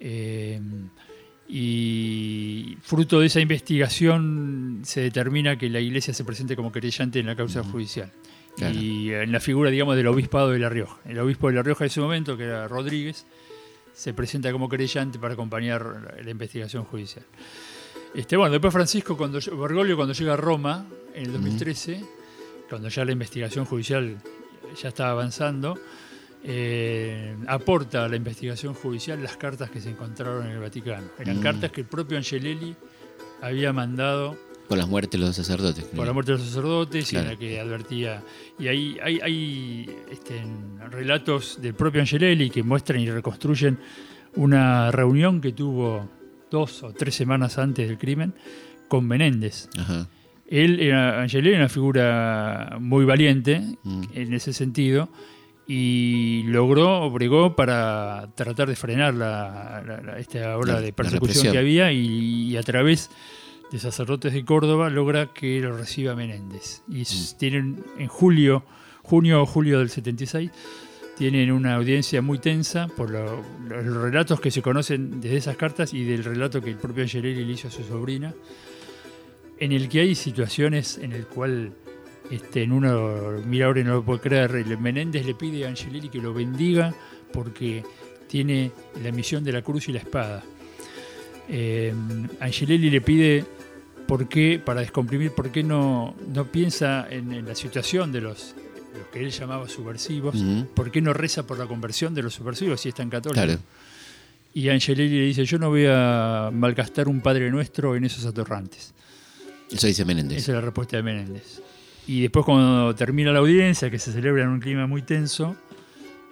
Speaker 3: eh, y fruto de esa investigación se determina que la Iglesia se presente como querellante en la causa judicial.
Speaker 2: Claro.
Speaker 3: Y en la figura, digamos, del obispado de La Rioja. El obispo de La Rioja en ese momento, que era Rodríguez, se presenta como querellante para acompañar la, la investigación judicial. Este, bueno, después Francisco, cuando Bergoglio, cuando llega a Roma en el 2013, cuando ya la investigación judicial ya estaba avanzando, eh, aporta a la investigación judicial las cartas que se encontraron en el Vaticano. Eran
Speaker 2: Mm.
Speaker 3: cartas que el propio Angelelli había mandado
Speaker 2: Por las muertes de los sacerdotes.
Speaker 3: por la muerte de los sacerdotes y en la que advertía. Y ahí hay, hay este, relatos del propio Angelelli que muestran y reconstruyen una reunión que tuvo dos o tres semanas antes del crimen con Menéndez.
Speaker 2: Ajá.
Speaker 3: Él era, Angelelli era una figura muy valiente
Speaker 2: Mm.
Speaker 3: en ese sentido y logró, obligó para tratar de frenar la, la- la- esta ola
Speaker 2: La-
Speaker 3: de persecución que había y, y a través de sacerdotes de Córdoba logra que lo reciba Menéndez. Y
Speaker 2: Mm.
Speaker 3: tienen en julio, junio o julio del 76, tienen una audiencia muy tensa por lo- los relatos que se conocen desde esas cartas y del relato que el propio Angelelli le hizo a su sobrina, en el que hay situaciones en el cual este, en uno mira ahora no lo puede creer, Menéndez le pide a Angelelli que lo bendiga porque tiene la misión de la cruz y la espada. Eh, Angelelli le pide por qué, para descomprimir, por qué no, no piensa en, en la situación de los, los que él llamaba subversivos,
Speaker 2: Ujú.
Speaker 3: por qué no reza por la conversión de los subversivos si es tan católico.
Speaker 2: Claro.
Speaker 3: Y Angelelli le dice, yo no voy a malgastar un Padre Nuestro en esos atorrantes.
Speaker 2: Eso dice Menéndez.
Speaker 3: Esa es la respuesta de Menéndez. Y después cuando termina la audiencia, que se celebra en un clima muy tenso,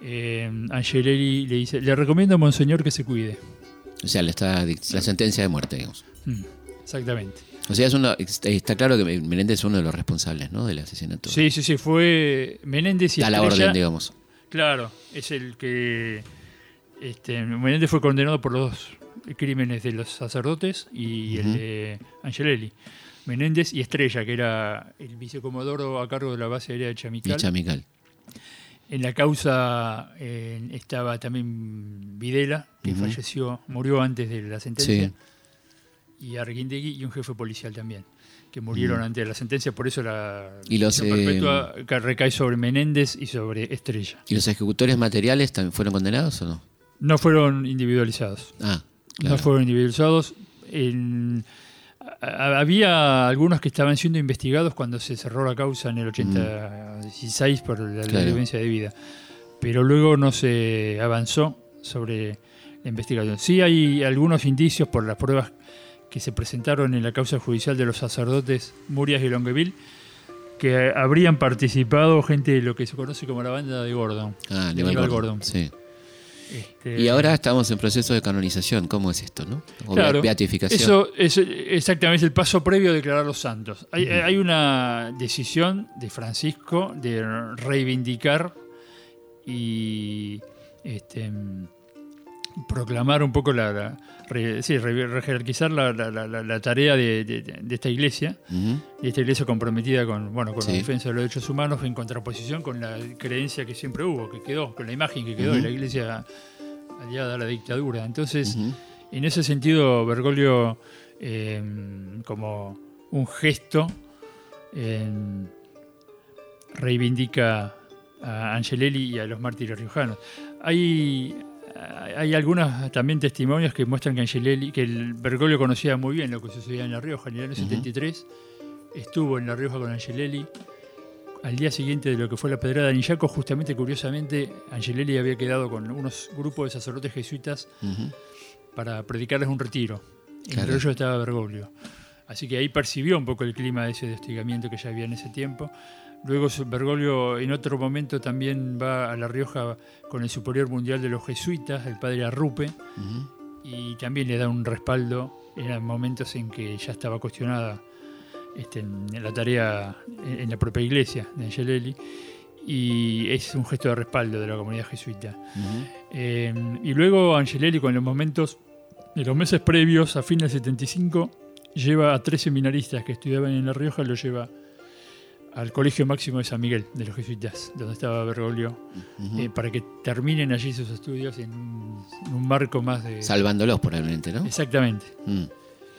Speaker 3: eh, Angelelli le dice, le recomiendo a Monseñor que se cuide.
Speaker 2: O sea, le está la sentencia de muerte, digamos.
Speaker 3: Mm, exactamente.
Speaker 2: O sea, es uno, está está claro que Menéndez es uno de los responsables, ¿no? Del asesinato.
Speaker 3: Sí, sí, sí, fue Menéndez y
Speaker 2: la
Speaker 3: Estrella.
Speaker 2: orden, digamos.
Speaker 3: Claro, es el que... Este, Menéndez fue condenado por los dos crímenes de los sacerdotes y el de Angelelli. Menéndez y Estrella, que era el vicecomodoro a cargo de la base aérea de
Speaker 2: Y
Speaker 3: Chamical.
Speaker 2: Chamical.
Speaker 3: En la causa eh, estaba también Videla, que falleció, murió antes de la sentencia,
Speaker 2: Sí.
Speaker 3: Y Arguindegui y un jefe policial también, que murieron antes de la sentencia, por eso la
Speaker 2: Y los, eh,
Speaker 3: perpetua ca- recae sobre Menéndez y sobre Estrella.
Speaker 2: ¿Y los ejecutores materiales también fueron condenados o no?
Speaker 3: No fueron individualizados.
Speaker 2: Ah, claro.
Speaker 3: No fueron individualizados. En- a- a- había algunos que estaban siendo investigados cuando se cerró la causa en el 86 por la, la
Speaker 2: Mm. Claro.
Speaker 3: violencia de vida. Pero luego no se avanzó sobre la investigación. Sí hay algunos indicios por las pruebas que se presentaron en la causa judicial de los sacerdotes Murias y Longueville que habrían participado gente de lo que se conoce como la banda de Gordon.
Speaker 2: Ah,
Speaker 3: de
Speaker 2: Gordon.
Speaker 3: Gordon.
Speaker 2: Sí.
Speaker 3: Este,
Speaker 2: Y ahora estamos en proceso de canonización. ¿Cómo es esto, no? O
Speaker 3: Claro,
Speaker 2: beatificación.
Speaker 3: Eso es exactamente el paso previo a declarar los santos. Hay, hay una decisión de Francisco de reivindicar y este, proclamar un poco la, la- re- sí, re- jerarquizar la, la- tarea de, de- de esta iglesia, y esta iglesia comprometida con, bueno, con
Speaker 2: Sí.
Speaker 3: la defensa de los derechos humanos en contraposición con la creencia que siempre hubo, que quedó, con la imagen que quedó de la iglesia aliada a la dictadura. Entonces, en ese sentido, Bergoglio, eh, como un gesto, eh, reivindica a Angelelli y a los mártires riojanos. Hay, hay algunos también testimonios que muestran que Angelelli, que el Bergoglio conocía muy bien lo que sucedía en La Rioja. En el año
Speaker 2: Ujú.
Speaker 3: 73 estuvo en La Rioja con Angelelli. Al día siguiente de lo que fue la pedrada de Anillaco, justamente, curiosamente, Angelelli había quedado con unos grupos de sacerdotes jesuitas para predicarles un retiro.
Speaker 2: Claro.
Speaker 3: Entre ellos estaba Bergoglio. Así que ahí percibió un poco el clima de ese hostigamiento que ya había en ese tiempo. Luego Bergoglio en otro momento también va a La Rioja con el superior mundial de los jesuitas, el padre Arrupe, y también le da un respaldo en momentos en que ya estaba cuestionada este, en la tarea en, en la propia iglesia de Angelelli. Y es un gesto de respaldo de la comunidad jesuita. Eh, y luego Angelelli, con los momentos de los meses previos, a fin del 75, lleva a tres seminaristas que estudiaban en La Rioja, lo lleva al Colegio Máximo de San Miguel, de los jesuitas, donde estaba Bergoglio,
Speaker 2: Ujú.
Speaker 3: eh, para que terminen allí sus estudios en un, en un marco más de...
Speaker 2: Salvándolos probablemente, ¿no?
Speaker 3: Exactamente.
Speaker 2: Mm.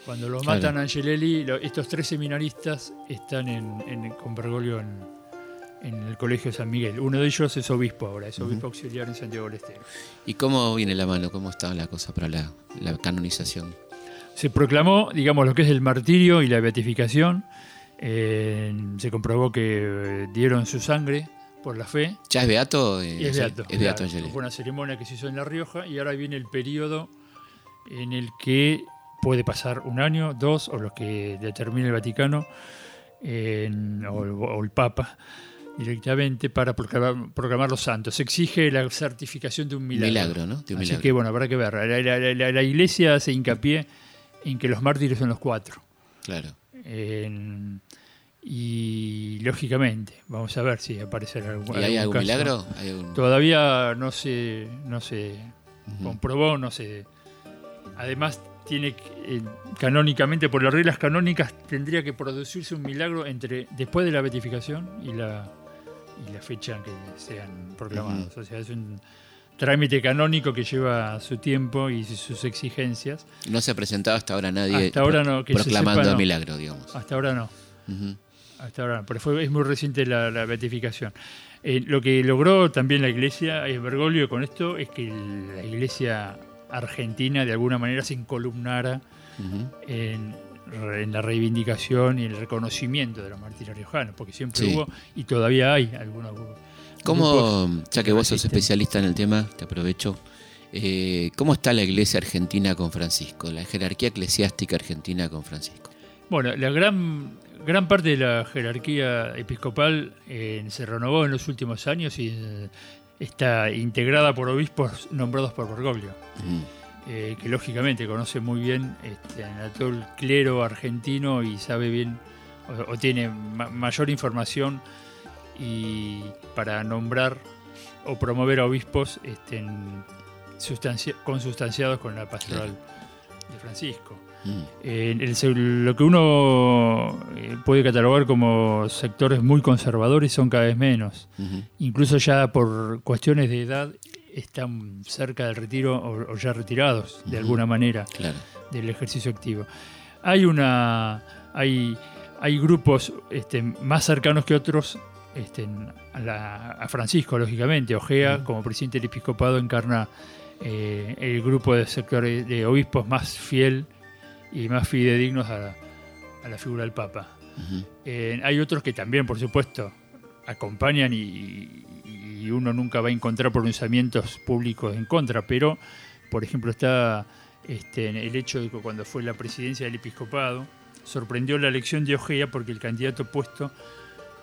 Speaker 3: Cuando los
Speaker 2: Claro.
Speaker 3: matan a Angelelli, lo- estos tres seminaristas están en, en- con Bergoglio en, el Colegio San Miguel. Uno de ellos es obispo ahora, es obispo auxiliar en Santiago del Estero.
Speaker 2: ¿Y cómo viene la mano? ¿Cómo está la cosa para la, la canonización?
Speaker 3: Se proclamó, digamos, lo que es el martirio y la beatificación. Eh, se comprobó que eh, dieron su sangre por la fe.
Speaker 2: ¿Ya es beato? eh,
Speaker 3: Y es beato.
Speaker 2: Es beato.
Speaker 3: Fue una ceremonia que se hizo en La Rioja y ahora viene el periodo en el que puede pasar un año, dos, o lo que determine el Vaticano en- o, el- o el Papa directamente para proclamar, proclamar los santos. Se exige la certificación de un milagro.
Speaker 2: Milagro, ¿no? De un
Speaker 3: Así
Speaker 2: milagro.
Speaker 3: que bueno, habrá que ver. La, la- la- la- iglesia se hincapié en que los mártires son los cuatro.
Speaker 2: Claro.
Speaker 3: En- y lógicamente, vamos a ver si aparecerá algún,
Speaker 2: ¿Y hay algún milagro? ¿Hay algún-
Speaker 3: Todavía no se, no se
Speaker 2: Ujú.
Speaker 3: comprobó, no se. Además, tiene eh, canónicamente, por las reglas canónicas, tendría que producirse un milagro entre después de la beatificación y la, y la fecha en que sean proclamados. O sea, es un trámite canónico que lleva su tiempo y sus exigencias.
Speaker 2: No se ha presentado hasta ahora nadie
Speaker 3: Hasta ahora no, que
Speaker 2: proclamando
Speaker 3: sepa, no.
Speaker 2: milagro, digamos.
Speaker 3: Hasta ahora no. Hasta ahora, no, pero fue, es muy reciente la, la beatificación. Eh, lo que logró también la iglesia, eh, Bergoglio, con esto, es que la iglesia argentina de alguna manera se encolumnara
Speaker 2: Ujú.
Speaker 3: en, en la reivindicación y el reconocimiento de los mártires riojanos, porque siempre
Speaker 2: Sí.
Speaker 3: hubo y todavía hay algunos grupos
Speaker 2: ¿Cómo, ya que vos sos especialista en el tema, te aprovecho, eh, ¿cómo está la iglesia argentina con Francisco? La jerarquía eclesiástica argentina con Francisco.
Speaker 3: Bueno, la gran, gran parte de la jerarquía episcopal eh, se renovó en los últimos años y eh, está integrada por obispos nombrados por Bergoglio. Eh, que lógicamente conoce muy bien este, a todo el clero argentino y sabe bien o, o tiene ma- mayor información y para nombrar o promover a obispos sustancia- consustanciados con la pastoral de Francisco.
Speaker 2: Mm.
Speaker 3: Eh, el lo que uno eh, puede catalogar como sectores muy conservadores son cada vez menos incluso ya por cuestiones de edad están cerca del retiro o, o ya retirados de alguna manera
Speaker 2: Claro.
Speaker 3: del ejercicio activo. Hay una hay, hay grupos este, más cercanos que otros este, a, la- a Francisco, lógicamente. Ojea, como presidente del episcopado, encarna eh, el grupo de sectores de obispos más fiel y más fidedignos a la, a la figura del Papa. Eh, hay otros que también, por supuesto, acompañan y, y uno nunca va a encontrar pronunciamientos públicos en contra, pero, por ejemplo, está este, el hecho de que cuando fue la presidencia del episcopado, sorprendió la elección de Ojea porque el candidato puesto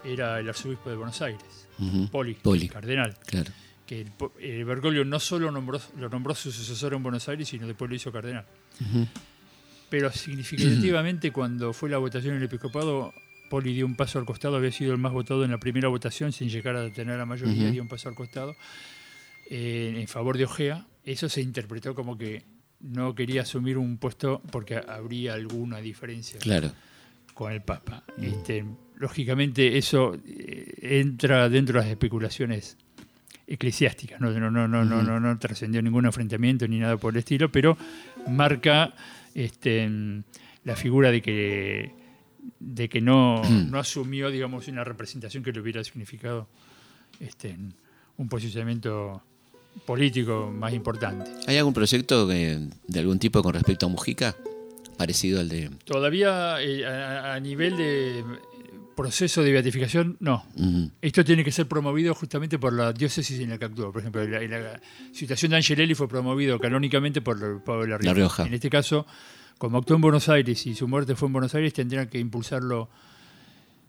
Speaker 3: era el arzobispo de Buenos Aires,
Speaker 2: Ujú.
Speaker 3: Poli,
Speaker 2: Poli.
Speaker 3: el cardenal.
Speaker 2: Claro.
Speaker 3: Que eh, Bergoglio no solo nombró, lo nombró su sucesor en Buenos Aires, sino después lo hizo cardenal.
Speaker 2: Ujú.
Speaker 3: Pero significativamente cuando fue la votación en el episcopado, Poli dio un paso al costado, había sido el más votado en la primera votación sin llegar a tener la mayoría, dio un paso al costado eh, en favor de Ojea eso se interpretó como que no quería asumir un puesto porque habría alguna diferencia
Speaker 2: Claro.
Speaker 3: Con el Papa. Este, lógicamente eso eh, entra dentro de las especulaciones eclesiásticas, no, no, no, no, no, no, no trascendió ningún enfrentamiento ni nada por el estilo, pero marca este, la figura de que, de que no, no asumió digamos, una representación que le hubiera significado este, un posicionamiento político más importante.
Speaker 2: ¿Hay algún proyecto de algún tipo con respecto a Mujica? Parecido al de...
Speaker 3: Todavía eh, a, a nivel de eh, proceso de beatificación, no. Esto tiene que ser promovido justamente por la diócesis en la que actuó. Por ejemplo, la, la situación de Angelelli fue promovido canónicamente por el Pablo de la Rioja.
Speaker 2: La Rioja.
Speaker 3: En este caso, como actuó en Buenos Aires y su muerte fue en Buenos Aires, tendrían que impulsarlo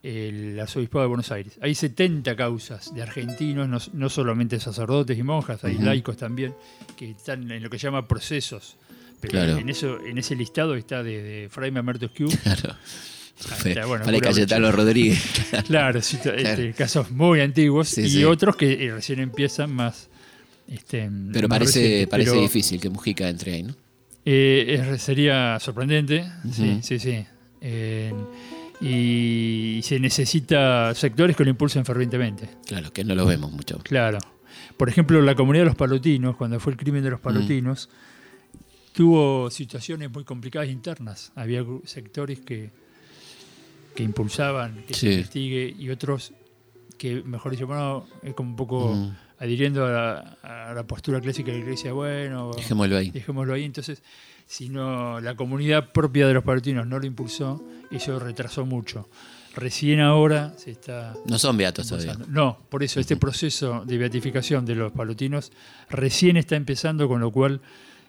Speaker 3: el arzobispado de Buenos Aires. Hay 70 causas de argentinos, no, no solamente sacerdotes y monjas, hay laicos también, que están en lo que se llama procesos. Pero
Speaker 2: Claro.
Speaker 3: en, eso, en ese listado está desde Fray Mamerto Esquiú
Speaker 2: Claro.
Speaker 3: Ahí está, bueno,
Speaker 2: Cayetano Rodríguez.
Speaker 3: Claro, sí,
Speaker 2: Claro.
Speaker 3: este, casos muy antiguos
Speaker 2: Sí,
Speaker 3: y
Speaker 2: sí.
Speaker 3: otros que eh, recién empiezan más. Este,
Speaker 2: Pero
Speaker 3: más
Speaker 2: parece, parece
Speaker 3: Pero,
Speaker 2: difícil que Mujica entre ahí, ¿no?
Speaker 3: eh, sería sorprendente, sí, sí, sí. Eh, y se necesita sectores que lo impulsen fervientemente,
Speaker 2: Claro, que no lo vemos mucho.
Speaker 3: claro. Por ejemplo, la comunidad de los palotinos, cuando fue el crimen de los palotinos, tuvo situaciones muy complicadas internas. Había sectores que, que impulsaban que
Speaker 2: Sí.
Speaker 3: se investigue y otros que, mejor dicho, bueno, es como un poco
Speaker 2: Ujú.
Speaker 3: adhiriendo a la, a la postura clásica de la iglesia, bueno,
Speaker 2: Dejémoslo ahí.
Speaker 3: dejémoslo ahí. Entonces, si no, la comunidad propia de los palotinos no lo impulsó, eso retrasó mucho. Recién ahora se está
Speaker 2: No son beatos todavía.
Speaker 3: No, por eso este proceso de beatificación de los palotinos recién está empezando, con lo cual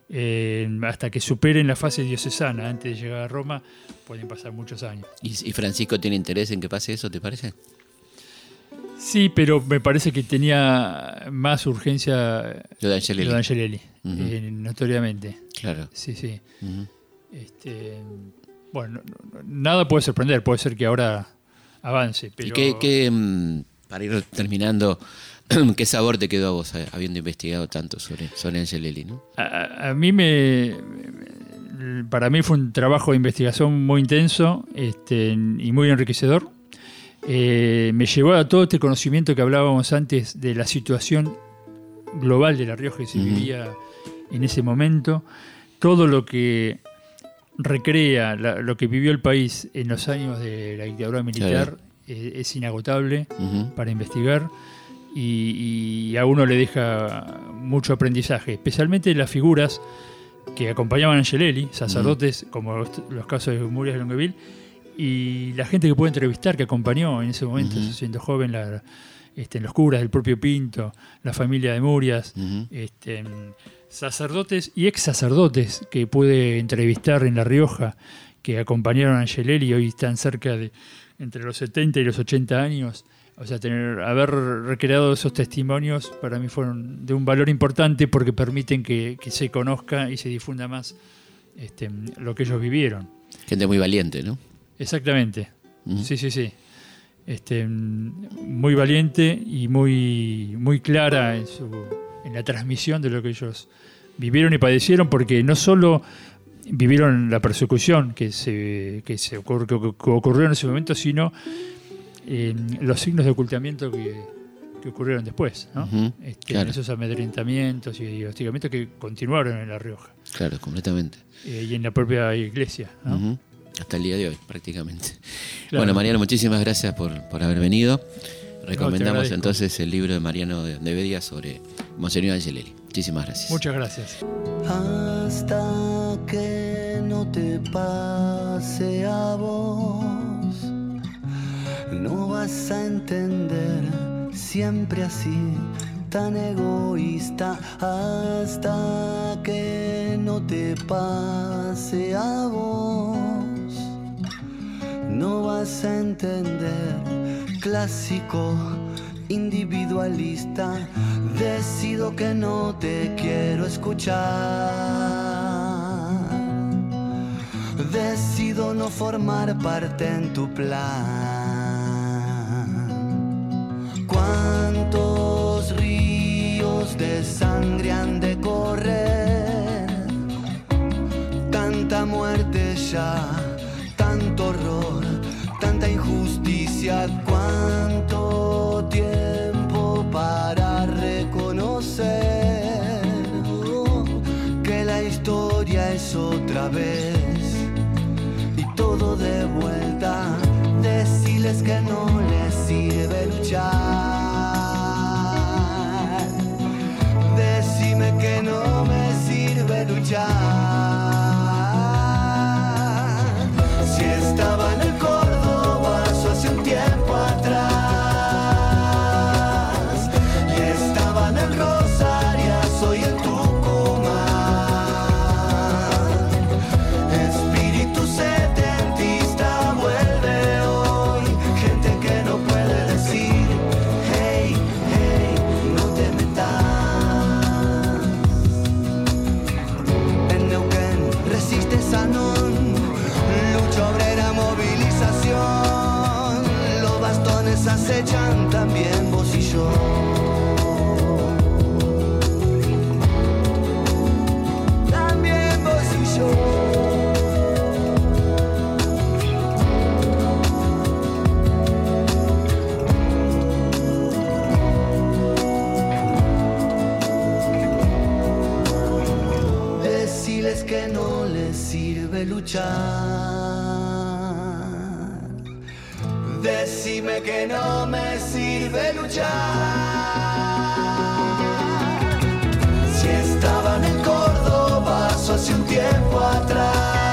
Speaker 3: eh, hasta que superen la fase diocesana antes de llegar a Roma pueden pasar muchos años.
Speaker 2: ¿Y, y Francisco tiene interés en que pase eso, te parece?
Speaker 3: Sí, pero me parece que tenía más urgencia
Speaker 2: Lo de Angelelli.
Speaker 3: lo de Angelelli, eh, notoriamente.
Speaker 2: Claro.
Speaker 3: Sí, sí. Este, bueno, no- no- nada puede sorprender, puede ser que ahora avance, pero
Speaker 2: ¿Y qué, qué, mm, para ir terminando, qué sabor te quedó a vos eh, habiendo investigado tanto sobre, sobre Angelelli, ¿no?
Speaker 3: A- A, mí me, para mí fue un trabajo de investigación muy intenso este, y muy enriquecedor. Eh, me llevó a todo este conocimiento que hablábamos antes de la situación global de La Rioja que se
Speaker 2: Ujú.
Speaker 3: vivía en ese momento, todo lo que recrea la- lo que vivió el país en los años de la dictadura militar
Speaker 2: Claro.
Speaker 3: eh, es inagotable
Speaker 2: Ujú.
Speaker 3: para investigar y, y a uno le deja mucho aprendizaje, especialmente las figuras que acompañaban a Angelelli, sacerdotes como los, los casos de Murias de Longueville, y la gente que puede entrevistar, que acompañó en ese momento, siendo joven, la- este, los curas del propio Pinto, la familia de Murias, este, sacerdotes y ex sacerdotes que pude entrevistar en La Rioja, que acompañaron a Angelelli y hoy están cerca de entre los 70 y los 80 años. O sea, tener, haber recreado esos testimonios para mí fueron de un valor importante porque permiten que, que se conozca y se difunda más este, lo que ellos vivieron.
Speaker 2: Gente muy valiente, ¿no?
Speaker 3: Exactamente. Sí, sí, sí. Este, muy valiente y muy, muy clara en, su, en la transmisión de lo que ellos vivieron y padecieron, porque no solo vivieron la persecución que se, que se ocur- que ocurrió en ese momento, sino eh, los signos de ocultamiento que, que ocurrieron después, ¿no? Este,
Speaker 2: claro.
Speaker 3: Esos amedrentamientos y hostigamientos que continuaron en La Rioja
Speaker 2: Claro, completamente.
Speaker 3: eh, y en la propia iglesia.
Speaker 2: Hasta el día de hoy, prácticamente.
Speaker 3: Claro.
Speaker 2: Bueno, Mariano, muchísimas gracias por, por haber venido. Recomendamos entonces el libro de Mariano de, de Bedia sobre Monseñor Angelelli. Muchísimas gracias.
Speaker 3: Muchas gracias.
Speaker 4: hasta que no te pase a vos. No vas a entender siempre así, tan egoísta, hasta que no te pase a vos. No vas a entender, clásico, individualista, decido que no te quiero escuchar. Decido no formar parte en tu plan cuántos ríos de sangre han de correr, tanta muerte ya, tanto horror, tanta injusticia, cuánto tiempo para reconocer que la historia es otra vez y todo de vuelta, decirles que no luchar. Decime que no me sirve luchar. Si estaban en Córdoba hace un tiempo atrás.